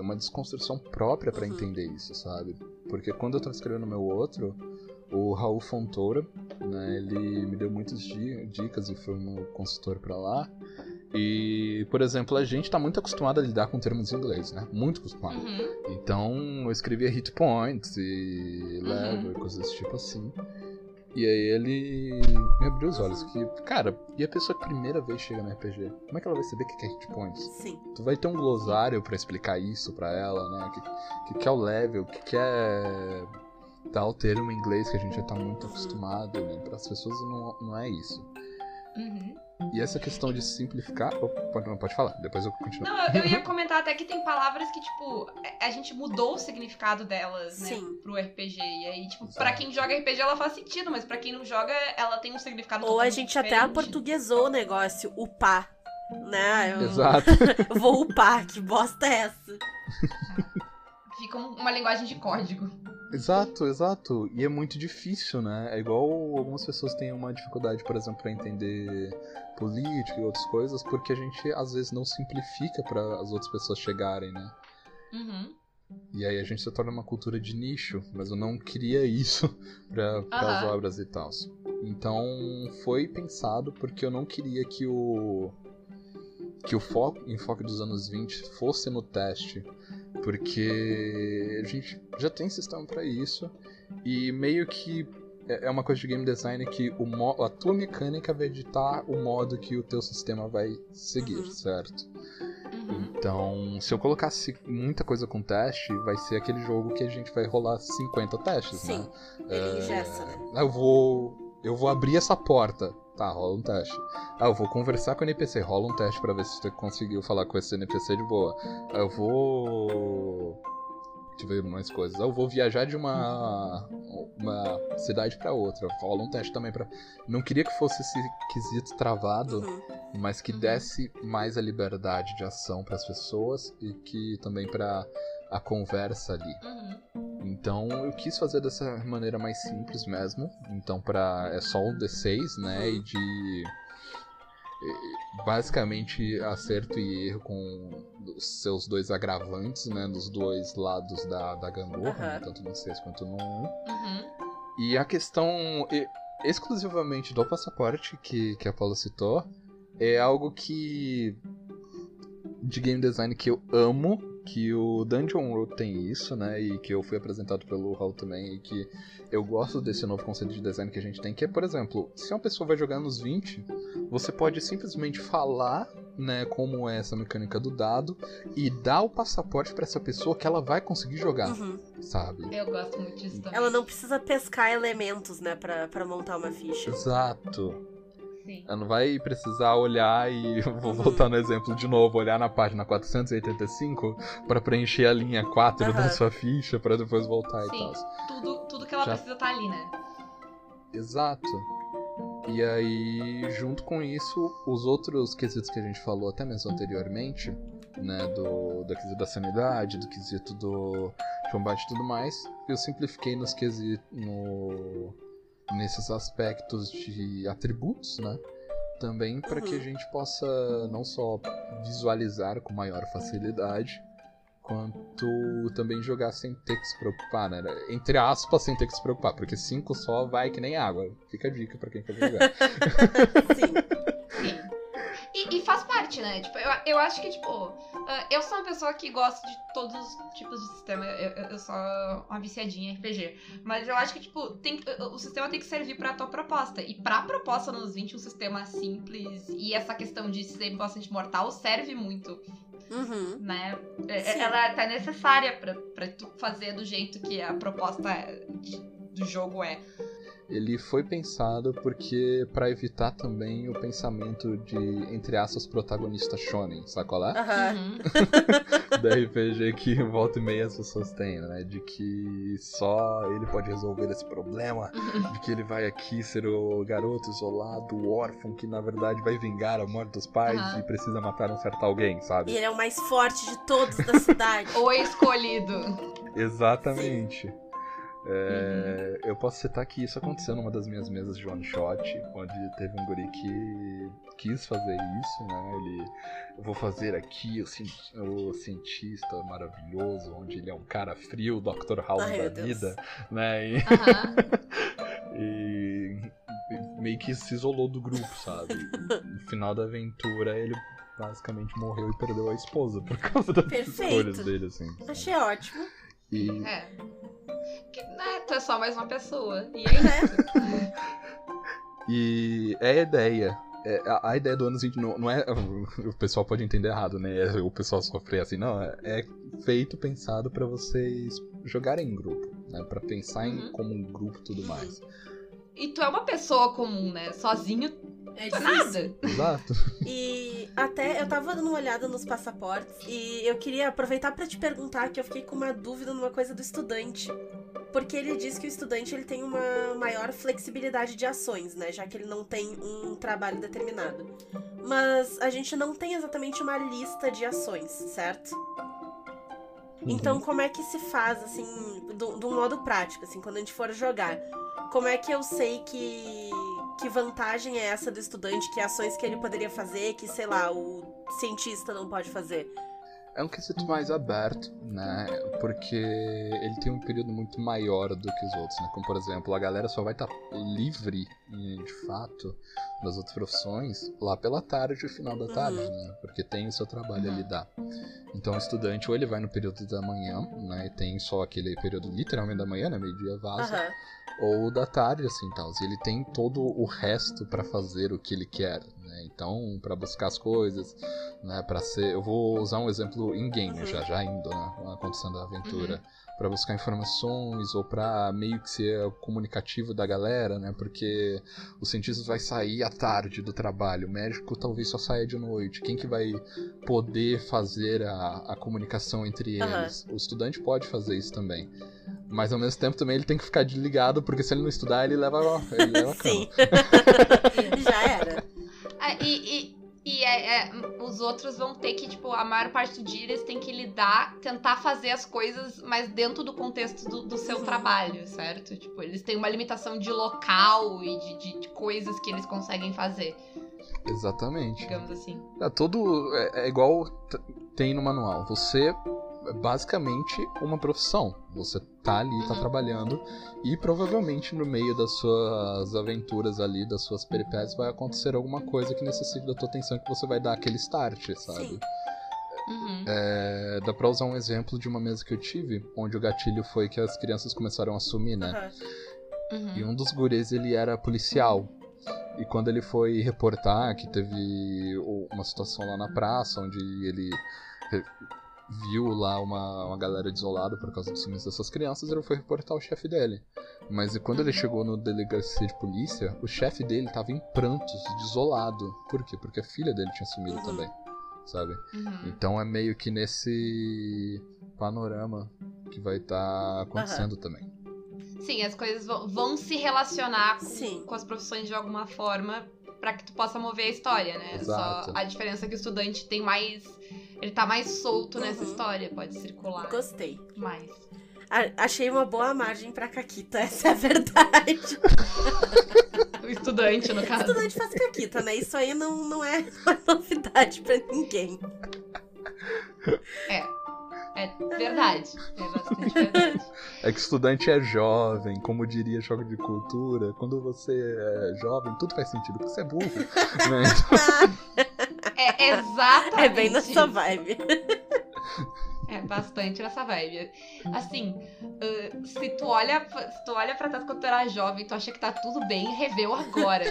uma desconstrução própria pra Uhum. entender isso, sabe? Porque quando eu tava escrevendo o meu outro, o Raul Fontoura, né, ele me deu muitas di- dicas e foi meu consultor pra lá. E, por exemplo, a gente tá muito acostumado a lidar com termos em inglês, né? Muito acostumado. Uhum. Então eu escrevia hit points e Uhum. level e coisas desse tipo assim. E aí ele me abriu os olhos que, cara, e a pessoa que primeira vez chega no RPG? Como é que ela vai saber o que é hit points? Sim. Tu vai ter um glossário pra explicar isso pra ela, né? O que, que, que é o level, o que, que é tal termo em inglês que a gente já tá muito Uhum. acostumado, né? Para as pessoas não, não é isso. Uhum. E essa questão de simplificar. Pode, não, pode falar, depois eu continuo. Não, eu, eu ia comentar até que tem palavras que, tipo, a- a gente mudou o significado delas, né, Sim. pro RPG. E aí, tipo, Exato. pra quem joga RPG ela faz sentido, mas pra quem não joga, ela tem um significado Ou a gente até diferente. aportuguesou o negócio, upar. Né? Eu, Exato. eu [LAUGHS] vou upar, que bosta é essa? Fica um- uma linguagem de código. Exato, exato. E é muito difícil, né? É igual algumas pessoas têm uma dificuldade, por exemplo, pra entender política e outras coisas, porque a gente às vezes não simplifica pra as outras pessoas chegarem, né? Uhum. E aí a gente se torna uma cultura de nicho, mas eu não queria isso [LAUGHS] para as Aham. obras e tal. Então foi pensado porque eu não queria que o que o foco, enfoque dos anos 20 fosse no teste, porque a gente já tem sistema para isso e meio que é é uma coisa de game design que o a tua mecânica vai editar o modo que o teu sistema vai seguir, Uhum. certo? Uhum. Então, se eu colocasse muita coisa com teste, vai ser aquele jogo que a gente vai rolar 50 testes, Sim. né? Ele engessa, né? Eu vou. Eu vou abrir essa porta. Tá, rola um teste. Ah, eu vou conversar com o NPC, rola um teste pra ver se você conseguiu falar com esse NPC de boa. Ah, eu vou. Deixa eu ver mais coisas. Ah, eu vou viajar de uma. uma cidade pra outra. Rola um teste também pra. Não queria que fosse esse quesito travado Uhum. mas que Uhum. desse mais a liberdade de ação para as pessoas e que também para a conversa ali. Uhum. Então eu quis fazer dessa maneira mais simples mesmo. Então para é só um D6, né, Uhum. e de basicamente acerto e erro com os seus dois agravantes, né, dos dois lados da, da gangorra, né, Aham. tanto no 6 quanto no 1. Uhum. E a questão exclusivamente do passaporte que, que a Paula citou é algo que. de game design que eu amo, que o Dungeon World tem isso, né? E que eu fui apresentado pelo Raul também, e que eu gosto desse novo conceito de design que a gente tem, que é, por exemplo, se uma pessoa vai jogar nos 20, você pode simplesmente falar, né, como é essa mecânica do dado, e dar o passaporte pra essa pessoa que ela vai conseguir jogar, Uhum. sabe? Eu gosto muito disso também. Ela não precisa pescar elementos, né, pra, pra montar uma ficha. Exato. Sim. Ela não vai precisar olhar e [LAUGHS] vou Uhum. voltar no exemplo de novo, olhar na página 485 pra preencher a linha 4 da Aham. sua ficha pra depois voltar Sim. e tal. Tudo, tudo que ela Já- precisa tá ali, né? Exato. E aí, junto com isso, os outros quesitos que a gente falou até mesmo anteriormente, né, do, do quesito da sanidade, do quesito do combate e tudo mais, eu simplifiquei nos quesitos, no, nesses aspectos de atributos, né, também para que a Uhum. gente possa não só visualizar com maior facilidade, quanto também jogar sem ter que se preocupar, né? Entre aspas, sem ter que se preocupar, porque 5 só vai que nem água. Fica a dica pra quem quer jogar. [LAUGHS] Sim. E, e faz parte, né? Tipo, eu, eu acho que, tipo, ah, eu sou uma pessoa que gosta de todos os tipos de sistema. Eu, eu, sou uma viciadinha em RPG. Mas eu acho que, tipo, tem, o sistema tem que servir pra tua proposta. E pra proposta nos 20, um sistema simples e essa questão de ser bastante mortal serve muito, Uhum. né? É- Sim. Ela tá necessária pra, pra tu fazer do jeito que a proposta de- do jogo é. Ele foi pensado porque para evitar também o pensamento de entre aspas protagonista shonen? Aham. Uhum. [LAUGHS] da RPG que volta e meia as pessoas têm, né? De que só ele pode resolver esse problema, de que ele vai aqui ser o garoto isolado, o órfão que na verdade vai vingar a morte dos pais Aham. e precisa matar um certo alguém, E sabe? ele é o mais forte de todos da cidade. [LAUGHS] O escolhido. Exatamente. É, Eu posso citar que isso aconteceu numa das minhas mesas de one shot, onde teve um guri que quis fazer isso, né? Ele, eu vou fazer aqui o, o cientista maravilhoso, onde ele é um cara frio, Dr. House Ai, da Deus. vida, né? E, [LAUGHS] e meio que se isolou do grupo, sabe? No final da aventura, ele basicamente morreu e perdeu a esposa por causa das Perfeito. escolhas dele, assim. Achei ótimo. E É. Que, né, tu é só mais uma pessoa. E é isso. E é a ideia. É, a, a ideia do anos 20 não, não é. [LAUGHS] O pessoal pode entender errado, né? É O pessoal sofrer assim, não. É, é feito, pensado pra vocês jogarem em grupo, né? Pra pensar em Uhum. como um grupo e tudo mais. E tu é uma pessoa comum, né? Sozinho, É é difícil. nada. Exato. E até eu tava dando uma olhada nos passaportes e eu queria aproveitar pra te perguntar que eu fiquei com uma dúvida numa coisa do estudante. Porque ele diz que o estudante ele tem uma maior flexibilidade de ações, né? Já que ele não tem um trabalho determinado. Mas a gente não tem exatamente uma lista de ações, certo? Então, como é que se faz, assim, do- de um modo prático, assim, quando a gente for jogar? Como é que eu sei que, que vantagem é essa do estudante, que ações que ele poderia fazer, que, sei lá, o cientista não pode fazer? É um quesito mais aberto, né? Porque ele tem um período muito maior do que os outros, né? Como, por exemplo, a galera só vai estar livre, e, de fato, das outras profissões lá pela tarde, final da tarde, Uhum. né? Porque tem o seu trabalho Uhum. a lidar. Então, o estudante, ou ele vai no período da manhã, né? E tem só aquele período literalmente da manhã, né? Meio-dia vaza. Aham. Ou da tarde, assim, tal. E ele tem todo o resto pra fazer o que ele quer, né? Então, pra buscar as coisas, né? Para ser, eu vou usar um exemplo em game, Uhum. já já indo, né? Acontecendo a aventura. Pra buscar informações ou pra meio que ser comunicativo da galera, né? Porque o cientista vai sair à tarde do trabalho, o médico talvez só saia de noite. Quem que vai poder fazer a, a comunicação entre eles? O estudante pode fazer isso também. Mas ao mesmo tempo também ele tem que ficar desligado, porque se ele não estudar, ele leva, ele leva a cama. Sim. [LAUGHS] Já era. É, e e, e é, é, os outros vão ter que, tipo, a maior parte do dia eles têm que lidar, tentar fazer as coisas, mas dentro do contexto do, do seu trabalho, certo? Tipo, eles têm uma limitação de local e de, de- de coisas que eles conseguem fazer, Exatamente. digamos assim. É todo. É, é igual tem no manual. Você basicamente uma profissão. Você tá ali, tá Uhum. trabalhando, e provavelmente no meio das suas aventuras ali, das suas peripécias, vai acontecer alguma coisa que necessite da tua atenção que você vai dar aquele start, sabe? Sim. Uhum. É, dá pra usar um exemplo de uma mesa que eu tive, onde o gatilho foi que as crianças começaram a sumir, né? Aham. Uhum. E um dos guris, ele era policial. E quando ele foi reportar que teve uma situação lá na praça, onde ele viu lá uma, uma galera desolada por causa do sumiço dessas crianças, ele foi reportar o chefe dele. Mas quando ele chegou no delegacia de polícia, o chefe dele tava em prantos, desolado. Por quê? Porque a filha dele tinha sumido Uhum. também, sabe? Uhum. Então é meio que nesse panorama que vai estar acontecendo também. Sim, as coisas vão, vão se relacionar com, com as profissões de alguma forma pra que tu possa mover a história, né? Exato. Só a diferença é que o estudante tem mais. Ele tá mais solto nessa Uhum. história, pode circular Gostei. mais. A- achei uma boa margem pra Caquita, [LAUGHS] essa é a verdade. O [LAUGHS] estudante, no caso. Estudante faz Caquita, né? Isso aí não, não é [LAUGHS] uma novidade pra ninguém. É verdade. É bastante verdade. É que estudante é jovem, como diria jogo de cultura. Quando você é jovem, tudo faz sentido, porque você é burro. né? É exatamente. É bem nessa vibe. É bastante nessa vibe. Assim, ah, se tu olha, se tu olha pra trás quando tu era jovem, tu acha que tá tudo bem, reveu agora.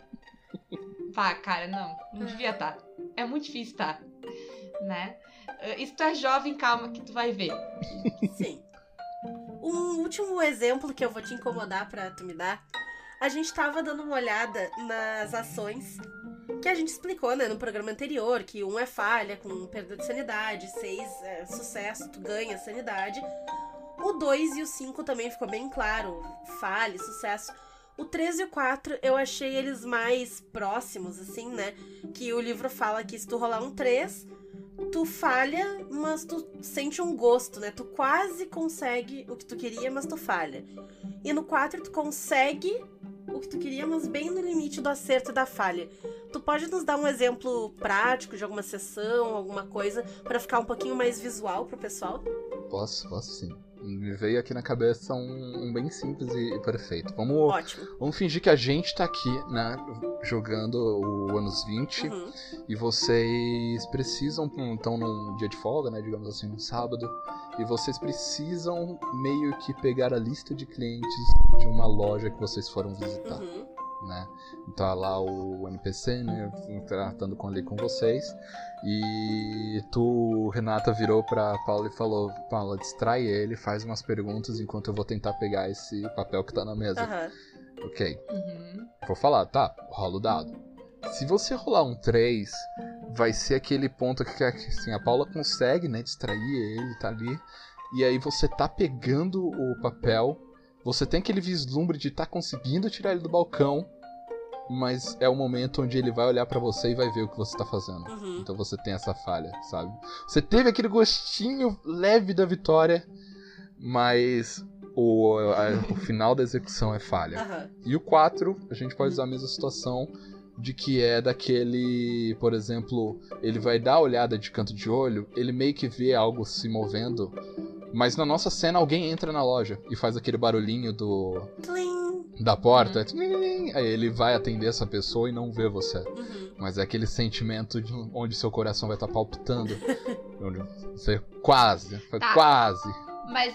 [LAUGHS] Pá, cara, não, não devia tá. É muito difícil tá, né? E se tu é jovem, calma que tu vai ver. Sim. Um último exemplo que eu vou te incomodar pra tu me dar. A gente tava dando uma olhada nas ações que a gente explicou, né, no programa anterior, que um é falha com perda de sanidade, seis é sucesso, tu ganha sanidade. O 2 e o 5 também ficou bem claro, falha, sucesso. O 3 e o 4 eu achei eles mais próximos, assim, né? Que o livro fala que se tu rolar um 3, tu falha, mas tu sente um gosto, né? Tu quase consegue o que tu queria, mas tu falha. E no 4 tu consegue o que tu queria, mas bem no limite do acerto e da falha. Tu pode nos dar um exemplo prático de alguma sessão, alguma coisa, pra ficar um pouquinho mais visual pro pessoal? Posso, posso sim. Me veio aqui na cabeça um, um bem simples e perfeito. Vamos, Ótimo. vamos fingir que a gente tá aqui, né, jogando o anos 20 Uhum. e vocês precisam, estão num dia de folga, né, digamos assim, um sábado, e vocês precisam meio que pegar a lista de clientes de uma loja que vocês foram visitar Uhum. Né? Tá lá o NPC, né? Tratando com ali com vocês. E tu, Renata, virou pra Paula e falou: Paula, distrai ele, faz umas perguntas enquanto eu vou tentar pegar esse papel que tá na mesa. Aham. Ok. Uhum. Vou falar, tá, rola o dado. Se você rolar um 3, vai ser aquele ponto que, que assim, a Paula consegue, né, distrair ele, tá ali. E aí você tá pegando o papel, você tem aquele vislumbre de tá conseguindo tirar ele do balcão, mas é o momento onde ele vai olhar pra você e vai ver o que você tá fazendo. Uhum. Então você tem essa falha, sabe? Você teve aquele gostinho leve da vitória, mas o, a- o final da execução é falha. Aham. E o 4, a gente pode usar a mesma situação de que é daquele, por exemplo, ele vai dar a olhada de canto de olho, ele meio que vê algo se movendo, mas na nossa cena alguém entra na loja e faz aquele barulhinho do Tlim. da porta, tling, aí ele vai atender essa pessoa e não vê você. Uhum. Mas é aquele sentimento de onde seu coração vai estar palpitando, [LAUGHS] onde você quase, foi Tá. quase. Mas,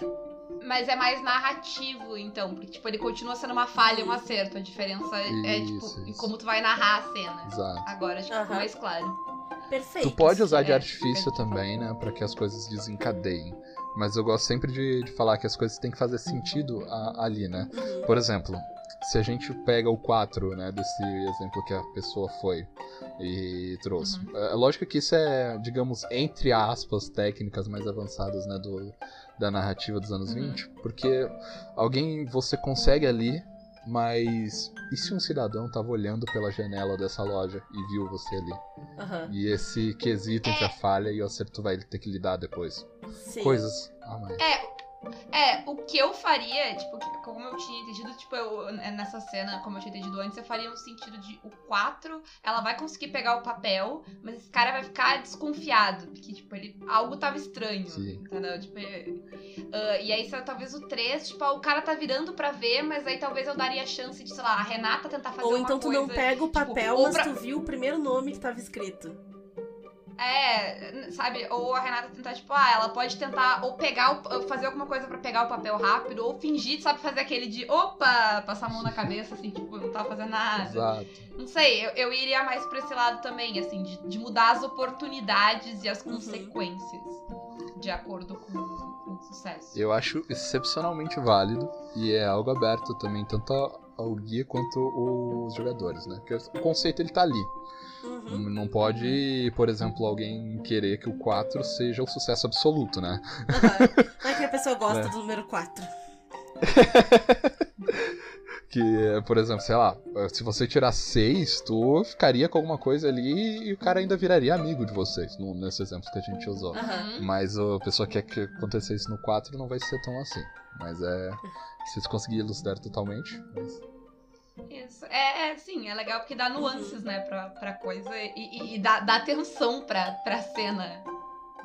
mas é mais narrativo, então. Porque, tipo, ele continua sendo uma falha e um acerto. A diferença é, Isso, tipo, em isso. como tu vai narrar a cena. Exato. Agora acho que ficou mais claro. Perfeito. Tu pode usar de É, artifício é também, né? Pra que as coisas desencadeiem. Mas eu gosto sempre de, de falar que as coisas têm que fazer sentido a- ali, né? Uhum. Por exemplo, se a gente pega o 4, né? Desse exemplo que a pessoa foi e trouxe. Uhum. É lógico que isso é, digamos, entre aspas, técnicas mais avançadas, né? Do, da narrativa dos anos Uhum. 20. Porque alguém você consegue ali. Mas e se um cidadão tava olhando pela janela dessa loja e viu você ali? Aham. E esse quesito entre a falha e o acerto vai ter que lidar depois. Sim. Coisas a mais. É, o que eu faria, tipo, como eu tinha entendido, tipo, eu, nessa cena, como eu tinha entendido antes, eu faria no sentido de o 4, ela vai conseguir pegar o papel, mas esse cara vai ficar desconfiado, porque, tipo, ele, algo tava estranho, Sim. entendeu? Tipo, é, ah, e aí, talvez o 3, tipo, ah, o cara tá virando pra ver, mas aí talvez eu daria a chance de, sei lá, a Renata tentar fazer Ou uma então tu coisa... não pega o papel, ou mas pra- tu viu o primeiro nome que tava escrito. É, sabe? Ou a Renata tentar, tipo, ah, ela pode tentar ou pegar, o, fazer alguma coisa pra pegar o papel rápido, ou fingir, sabe, fazer aquele de, opa, passar a mão na cabeça, assim, tipo, não tava fazendo nada. Exato. Não sei, eu, eu iria mais pra esse lado também, assim, de, de mudar as oportunidades e as Uhum. consequências de acordo com, com o sucesso. Eu acho excepcionalmente válido e é algo aberto também, tanto ao- ao guia quanto os jogadores, né? Porque o conceito ele tá ali. Uhum. Não pode, por exemplo, alguém querer que o 4 seja o sucesso absoluto, né? Aham. Não é que a pessoa gosta [LAUGHS] É. do número 4. [LAUGHS] que, por exemplo, sei lá, se você tirar seis, tu ficaria com alguma coisa ali e o cara ainda viraria amigo de vocês, no, nesse exemplo que a gente usou. Uhum. Mas a pessoa quer que acontecesse no 4 não vai ser tão assim. Mas é. [LAUGHS] Se você conseguir elucidar totalmente. Mas... Isso. É, é, sim, é legal porque dá nuances, né, pra, pra coisa e, e, e dá, dá atenção pra, pra cena,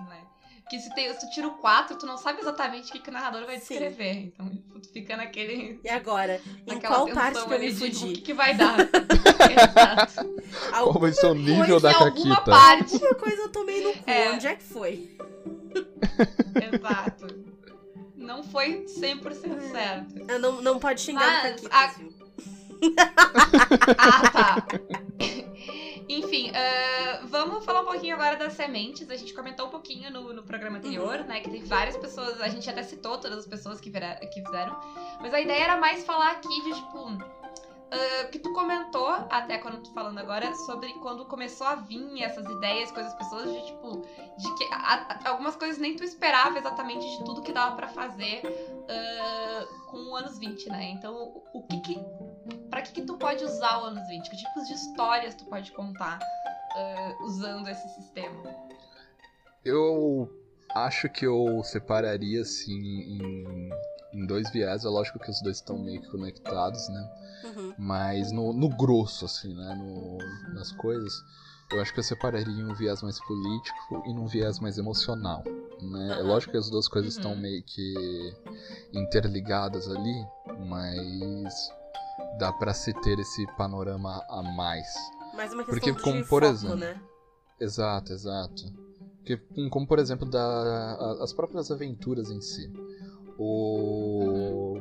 né? Que se, tem, se tu tira o 4, tu não sabe exatamente o que, que o narrador vai Sim. descrever. Então tu fica naquele. E agora? Em qual tensão parte que eu me de O que, fudi? que vai dar? Exato. [LAUGHS] Qual vai ser o nível da alguma Caquita? parte. Alguma coisa eu tomei no cu. É. Onde é que foi? Exato. Não foi 100% certo. Não, não pode xingar Mas a-? Ah, [LAUGHS] tá. Enfim, ah, vamos falar um pouquinho agora das sementes. A gente comentou um pouquinho no, no programa anterior, né? Que tem várias pessoas. A gente até citou todas as pessoas que, vira- que fizeram. Mas a ideia era mais falar aqui de, tipo. ah, que tu comentou, até quando tu falando agora, sobre quando começou a vir essas ideias com as pessoas, de tipo, de que a- a- algumas coisas nem tu esperava exatamente de tudo que dava pra fazer ah, com anos 20, né? Então, o, o que que Pra que, que tu pode usar o anos 20? Que tipos de histórias tu pode contar ah, usando esse sistema? Eu acho que eu separaria assim em, em dois viés. É lógico que os dois estão meio que conectados, né? Uhum. Mas no, no grosso, assim, né? No, nas coisas. Eu acho que eu separaria em um viés mais político e num viés mais emocional. Né? É lógico que as duas coisas estão Uhum. meio que interligadas ali, mas dá pra se ter esse panorama a mais. Mais uma Porque, questão como de por foco, exemplo, né? Exato, exato. Porque, hum, como por exemplo, da, a- as próprias aventuras em si. O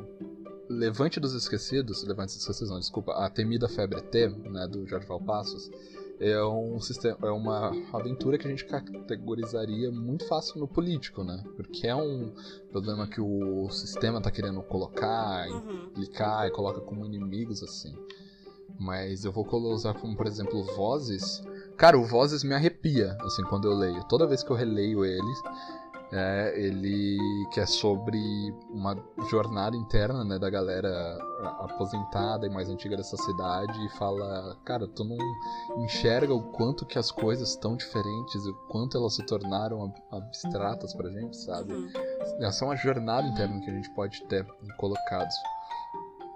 Levante dos Esquecidos, Levante dos Esquecidos, não, desculpa, a Temida Febre T, né, do Jorge Valpassos, é um sistema, é uma aventura que a gente categorizaria muito fácil no político, né? Porque é um problema que o sistema tá querendo colocar, Uhum. implicar e coloca como inimigos, assim. Mas eu vou usar como, por exemplo, Vozes. Cara, o Vozes me arrepia, assim, quando eu leio. Toda vez que eu releio ele, é, ele que é sobre uma jornada interna, né, da galera aposentada e mais antiga dessa cidade e fala, cara, tu não enxerga o quanto que as coisas estão diferentes, o quanto elas se tornaram ab- abstratas pra gente, sabe? Uhum. Essa é uma jornada interna que a gente pode ter colocados.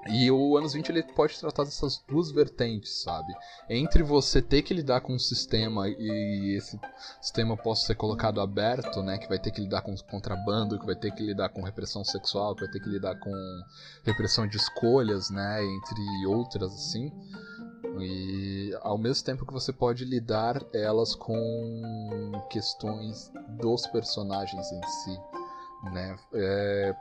E o anos 20 ele pode tratar dessas duas vertentes, sabe? Entre você ter que lidar com um sistema e esse sistema possa ser colocado aberto, né? Que vai ter que lidar com contrabando, que vai ter que lidar com repressão sexual, que vai ter que lidar com repressão de escolhas, né? Entre outras, assim. E ao mesmo tempo que você pode lidar elas com questões dos personagens em si, né? É,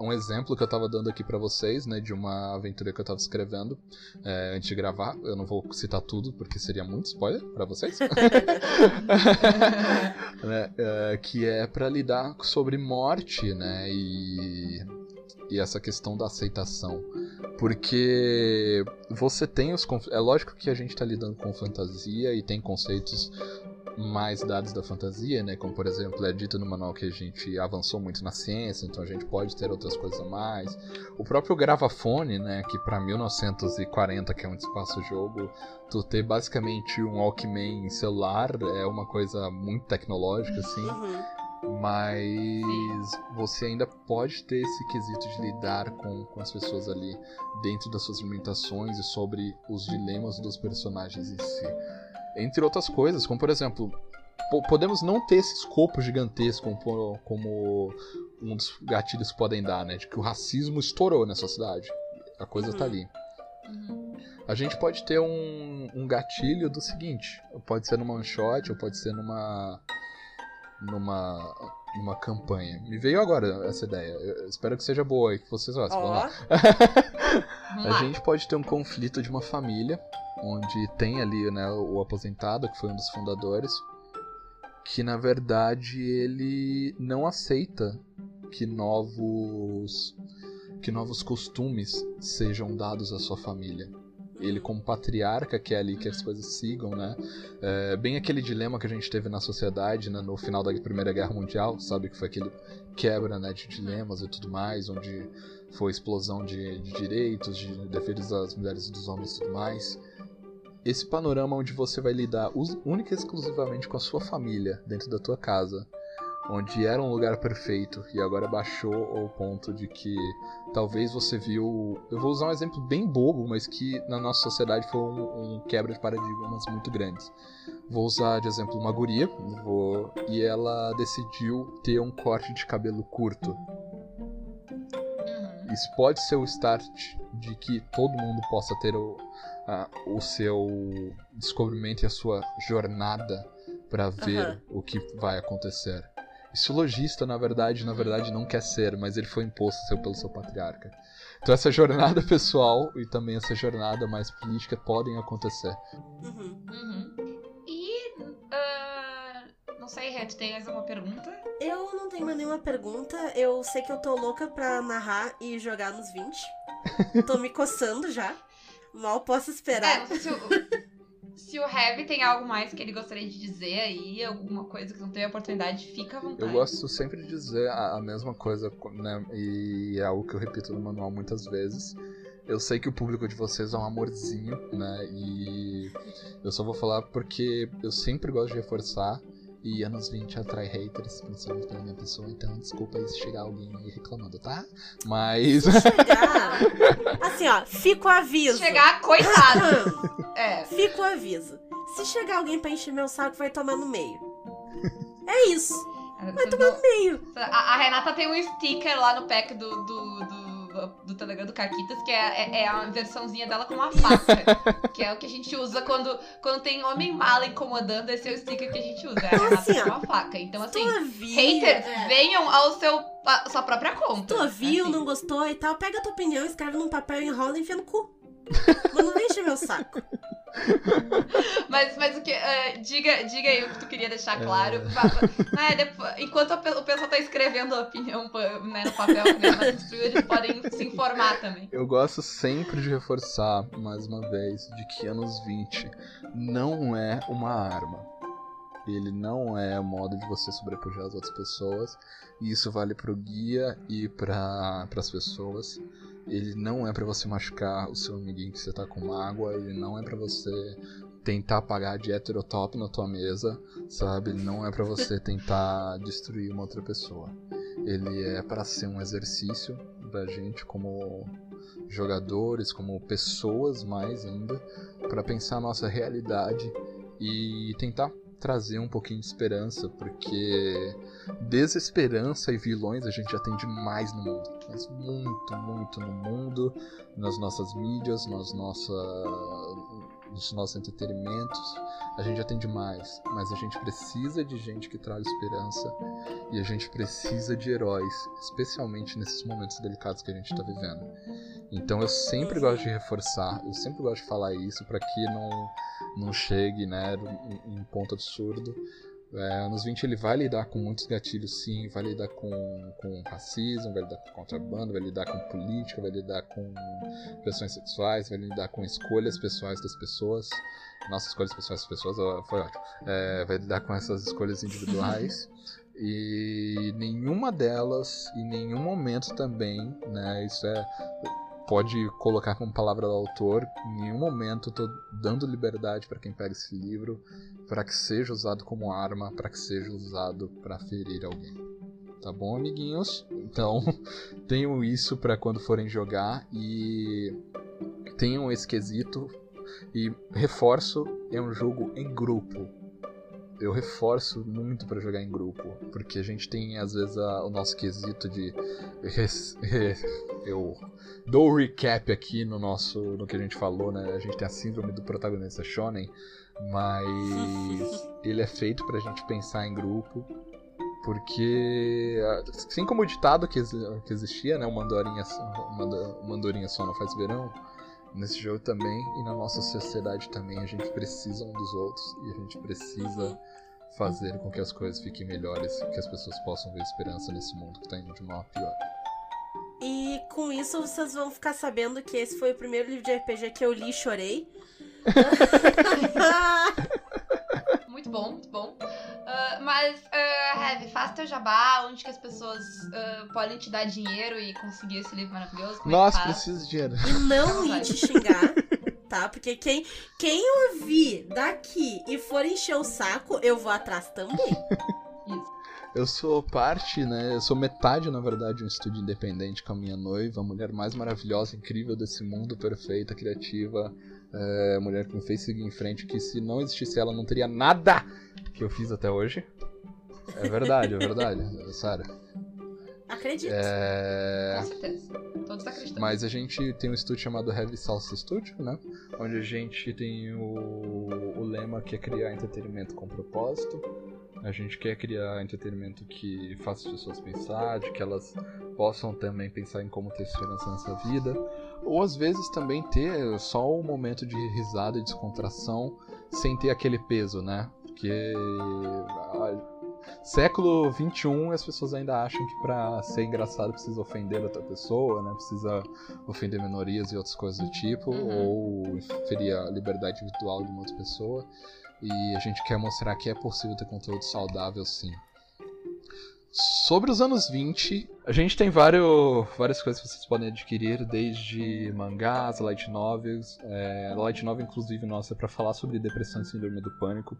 um exemplo que eu tava dando aqui pra vocês, né, de uma aventura que eu tava escrevendo é, antes de gravar. Eu não vou citar tudo porque seria muito spoiler pra vocês. [LAUGHS] [LAUGHS] né, é, que é pra lidar sobre morte, né, e e essa questão da aceitação. Porque você tem os. conf- É lógico que a gente tá lidando com fantasia e tem conceitos mais dados da fantasia, né? Como por exemplo, é dito no manual que a gente avançou muito na ciência, então a gente pode ter outras coisas a mais. O próprio gravafone, né? Que pra 1940, que é um espaço-jogo, tu ter basicamente um Walkman celular é uma coisa muito tecnológica, assim. Uhum. Mas você ainda pode ter esse quesito de lidar com, com as pessoas ali dentro das suas limitações e sobre os dilemas dos personagens em si. Entre outras coisas, como por exemplo, po- podemos não ter esse escopo gigantesco como, como um dos gatilhos podem dar, né? De que o racismo estourou nessa cidade. A coisa tá Uhum. ali. Uhum. A gente pode ter um, um gatilho do seguinte: pode ser numa one shot ou pode ser numa. numa. numa campanha. Me veio agora essa ideia. Eu espero que seja boa e que vocês gostem. Vamos Ó, [LAUGHS] lá. Vamos A gente pode ter um conflito de uma família, onde tem ali né, o aposentado, que foi um dos fundadores, que na verdade ele não aceita que novos que novos costumes sejam dados à sua família. Ele como patriarca quer ali que as coisas sigam, né? É, bem aquele dilema que a gente teve na sociedade né, no final da Primeira Guerra Mundial, sabe? Que foi aquele quebra né, de dilemas e tudo mais, onde foi explosão de, de direitos, de defesa das mulheres e dos homens e tudo mais. Esse panorama onde você vai lidar única e exclusivamente com a sua família dentro da tua casa, onde era um lugar perfeito e agora baixou ao ponto de que talvez você viu. Eu vou usar um exemplo bem bobo, mas que na nossa sociedade foi um, um quebra de paradigmas muito grandes. Vou usar de exemplo uma guria, vou, e ela decidiu ter um corte de cabelo curto. Uhum. Isso pode ser o start de que todo mundo possa ter o, a, o seu descobrimento e a sua jornada para ver Aham. o que vai acontecer. Isso o lojista, na verdade, na verdade não quer ser, mas ele foi imposto a ser pelo seu patriarca. Então essa jornada [LAUGHS] pessoal e também essa jornada mais política podem acontecer. Uhum. Uhum. E. ah, não sei, tu tem mais alguma pergunta? Eu não tenho mais nenhuma pergunta. Eu sei que eu tô louca pra narrar e jogar nos 20. tô me coçando já. Mal posso É, esperar. sei se o. Se o Heavy tem algo mais que ele gostaria de dizer aí, alguma coisa que não teve oportunidade, fica à vontade. Eu gosto sempre de dizer a, a mesma coisa, né? E é algo que eu repito no manual muitas vezes. Eu sei que o público de vocês é um amorzinho, né? E eu só vou falar porque eu sempre gosto de reforçar. E anos 20 atrai haters, principalmente pela minha pessoa, então desculpa aí se chegar alguém aí reclamando, tá? Mas. Chegar. [LAUGHS] Assim, ó, fica o aviso. Chegar, coitado. [LAUGHS] É. Fica o aviso. Se chegar alguém pra encher meu saco, vai tomar no meio. É isso. Vai tomar no meio. A, a Renata tem um sticker lá no pack do, do, do, do Telegram do Caquitas, que é, é, é a versãozinha dela com uma faca. [LAUGHS] que é o que a gente usa quando, quando tem homem mala incomodando, esse é o sticker que a gente usa. É a Assim, com uma faca. Então, assim, haters, é. venham ao seu, à sua própria conta. Tu viu, Assim. não gostou e tal, pega a tua opinião, escreve num papel, enrola e enfia no cu. Mas não vem encher meu saco. Mas, mas o que. eh, diga, diga aí o que tu queria deixar É. claro. Va- va- né, depois- enquanto o pessoal tá escrevendo a opinião né, no papel que eles podem se informar também. Eu gosto sempre de reforçar, mais uma vez, de que anos 20 não é uma arma. Ele não é o modo de você sobrepujar as outras pessoas. E isso vale pro guia e para as pessoas. Ele não é pra você machucar o seu amiguinho que você tá com mágoa. Ele não é pra você tentar pagar de heterotop na tua mesa, sabe? Ele não é pra você [LAUGHS] tentar destruir uma outra pessoa. Ele é pra ser um exercício da gente como jogadores, como pessoas mais ainda, para pensar a nossa realidade e tentar trazer um pouquinho de esperança, porque desesperança e vilões a gente já tem demais no mundo, mas muito, muito no mundo, nas nossas mídias, nas nossas nos nossos entretenimentos, a gente já tem demais, mas a gente precisa de gente que traga esperança e a gente precisa de heróis, especialmente nesses momentos delicados que a gente está vivendo. Então eu sempre gosto de reforçar, eu sempre gosto de falar isso para que não, não chegue né, em, em ponto absurdo. É, anos 20 ele vai lidar com muitos gatilhos, sim, vai lidar com, com racismo, vai lidar com contrabando, vai lidar com política, vai lidar com questões sexuais, vai lidar com escolhas pessoais das pessoas. Nossas escolhas pessoais das pessoas foi ótimo. É, vai lidar com essas escolhas individuais. [LAUGHS] E nenhuma delas, em nenhum momento também, né? Isso é. Pode colocar como palavra do autor, em nenhum momento tô dando liberdade para quem pega esse livro para que seja usado como arma, para que seja usado para ferir alguém. Tá bom, amiguinhos? Então, [LAUGHS] tenham isso para quando forem jogar e tenham esse quesito e reforço, é um jogo em grupo. Eu reforço muito para jogar em grupo, porque a gente tem às vezes a- o nosso quesito de eu dou o recap aqui no nosso no que a gente falou, né? A gente tem a síndrome do protagonista shonen, mas [LAUGHS] ele é feito pra gente pensar em grupo, porque assim como o ditado que, que existia, né, uma andorinha, só- uma ando- uma andorinha só não faz verão, nesse jogo também e na nossa sociedade também a gente precisa um dos outros e a gente precisa fazer com que as coisas fiquem melhores, que as pessoas possam ver esperança nesse mundo que tá indo de mal a pior. E com isso vocês vão ficar sabendo que esse foi o primeiro livro de RPG que eu li e chorei. [LAUGHS] Muito bom, muito bom. Ah, mas, ah, Heavy, faz teu jabá, onde que as pessoas ah, podem te dar dinheiro e conseguir esse livro maravilhoso. Como Nossa, é faz? preciso de dinheiro. E não ir te xingar, tá? Porque quem, quem ouvir daqui e for encher o saco, eu vou atrás também. [LAUGHS] Eu sou parte, né? Eu sou metade, na verdade, de um estúdio independente com a minha noiva, a mulher mais maravilhosa, incrível desse mundo, perfeita, criativa. É, mulher que me fez seguir em frente, que se não existisse ela, não teria nada que eu fiz até hoje. É verdade, é verdade, [LAUGHS] é sério. Acredito. É... Com certeza. Todos acreditamos. Mas a gente tem um estúdio chamado Heavy Salsa Studio, né? Onde a gente tem o, o lema que é criar entretenimento com propósito. A gente quer criar entretenimento que faça as pessoas pensar, de que elas possam também pensar em como ter esperança nessa vida. Ou às vezes também ter só um momento de risada e descontração sem ter aquele peso, né? Porque ah, século 21 as pessoas ainda acham que pra ser engraçado precisa ofender outra pessoa, né? Precisa ofender minorias e outras coisas do tipo, Uhum. ou ferir a liberdade individual de uma outra pessoa. E a gente quer mostrar que é possível ter conteúdo saudável sim. Sobre os anos 20, a gente tem vários, várias coisas que vocês podem adquirir, desde mangás, light novels. É, light novel, inclusive, nossa, é para falar sobre depressão e síndrome do pânico.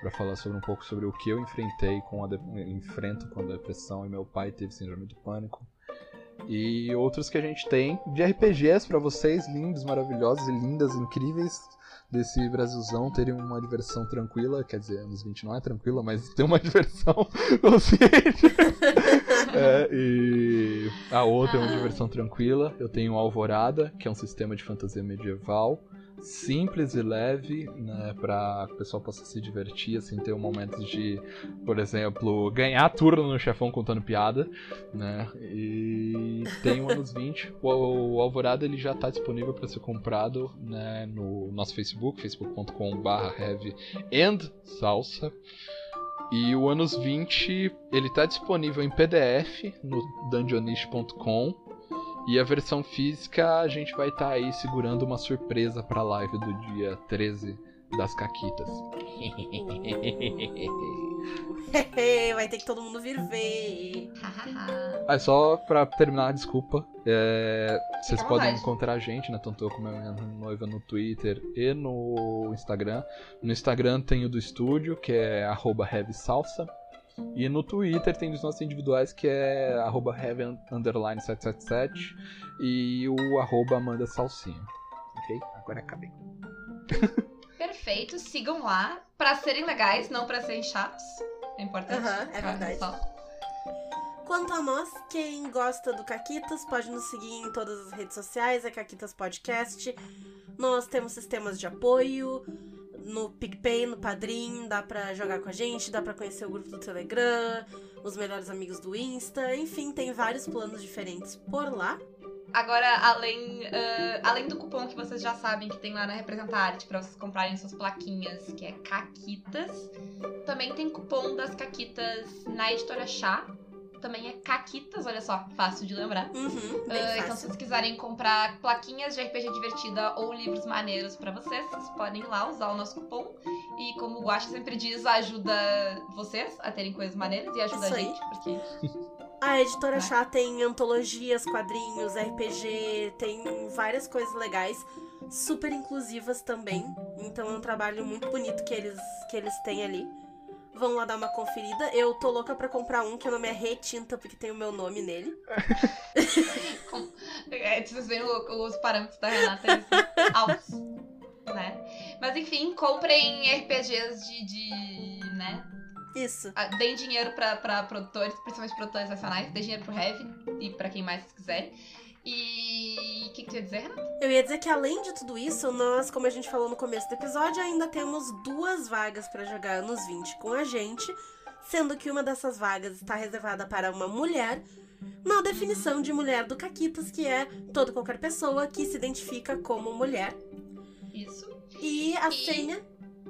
Para falar sobre um pouco sobre o que eu enfrentei com a de- enfrento com a depressão e meu pai teve síndrome do pânico. E outros que a gente tem de RPGs para vocês, lindos, maravilhosos e lindas, incríveis desse Brasilzão terem uma diversão tranquila, quer dizer, anos 20 não é tranquila, mas [LAUGHS] tem uma diversão [LAUGHS] consciente. [LAUGHS] É, e a outra é uma diversão tranquila. Eu tenho Alvorada, que é um sistema de fantasia medieval, simples e leve, né, para o pessoal possa se divertir, assim, ter momentos de, por exemplo, ganhar turno no chefão contando piada, né? E tem o anos 20. O, o Alvorada ele já está disponível para ser comprado, né, no nosso Facebook, facebook.com/heavy salsa. E o anos 20, ele tá disponível em PDF no dungeonish.com. E a versão física a gente vai estar aí segurando uma surpresa pra live do dia 13 das Caquitas. [LAUGHS] Vai ter que todo mundo vir ver. [LAUGHS] Ah, só pra terminar, desculpa. é, vocês podem vontade. encontrar a gente, né? Tanto eu como a minha noiva no Twitter e no Instagram. No Instagram tem o do estúdio, que é arroba Heavy Salsa. E no Twitter tem os nossos individuais, que é arroba underline 777 e o arroba Amanda Salsinha. Ok? Agora acabei. [LAUGHS] Perfeito, sigam lá pra serem legais, não pra serem chatos. É importante. É verdade. pessoal? Quanto a nós, quem gosta do Caquitas pode nos seguir em todas as redes sociais, é Caquitas Podcast. Nós temos sistemas de apoio no PicPay, no Padrim, dá pra jogar com a gente, dá pra conhecer o grupo do Telegram, os melhores amigos do Insta, enfim, tem vários planos diferentes por lá. Agora, além, ah, além do cupom que vocês já sabem que tem lá na Representarte pra vocês comprarem suas plaquinhas, que é Caquitas, também tem cupom das Caquitas na editora Chá. Também é Caquitas, olha só, fácil de lembrar. Uhum, Ah, então, se vocês quiserem comprar plaquinhas de RPG divertida ou livros maneiros pra vocês, vocês podem ir lá usar o nosso cupom. E como o Guacha sempre diz, ajuda vocês a terem coisas maneiras e ajuda Isso a aí. gente, porque A editora Né? Chá tem antologias, quadrinhos, RPG, tem várias coisas legais, super inclusivas também. Então é um trabalho muito bonito que eles, que eles têm ali. Vão lá dar uma conferida. Eu tô louca pra comprar um que o nome é Retinta, porque tem o meu nome nele. [LAUGHS] É, vocês veem os parâmetros da Renata eles são altos, né? Mas enfim, comprem RPGs de, de né? Isso. Ah, Deem dinheiro pra, pra produtores, principalmente produtores nacionais, deem dinheiro pro Heavy e pra quem mais quiser. E o que, que tu ia dizer, Renata? Eu ia dizer que além de tudo isso, nós, como a gente falou no começo do episódio, ainda temos duas vagas pra jogar nos 20 com a gente, sendo que uma dessas vagas está reservada para uma mulher, na definição de mulher do Caquitas, que é toda qualquer pessoa que se identifica como mulher. Isso. E a E- senha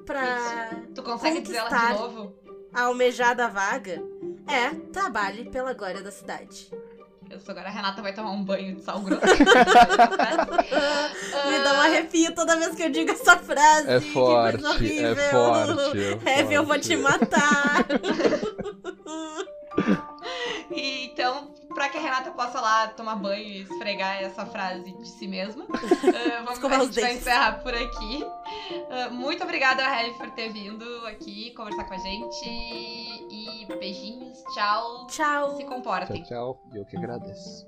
pra Tu consegue dizer ela de Conquistar. novo? a almejada vaga é trabalhe pela glória da cidade. Agora a Renata vai tomar um banho de sal grosso. [LAUGHS] [LAUGHS] Me dá um arrepio toda vez que eu digo essa frase. É forte, é forte. É, [LAUGHS] forte. eu vou te matar. então, pra que a Renata possa lá tomar banho e esfregar essa frase de si mesma. Uh, [LAUGHS] vamos, a gente vai encerrar por aqui. Uh, muito obrigada, Heavy, por ter vindo aqui conversar com a gente. E beijinhos, tchau. Tchau. Se comportem. Tchau, tchau. E eu que agradeço.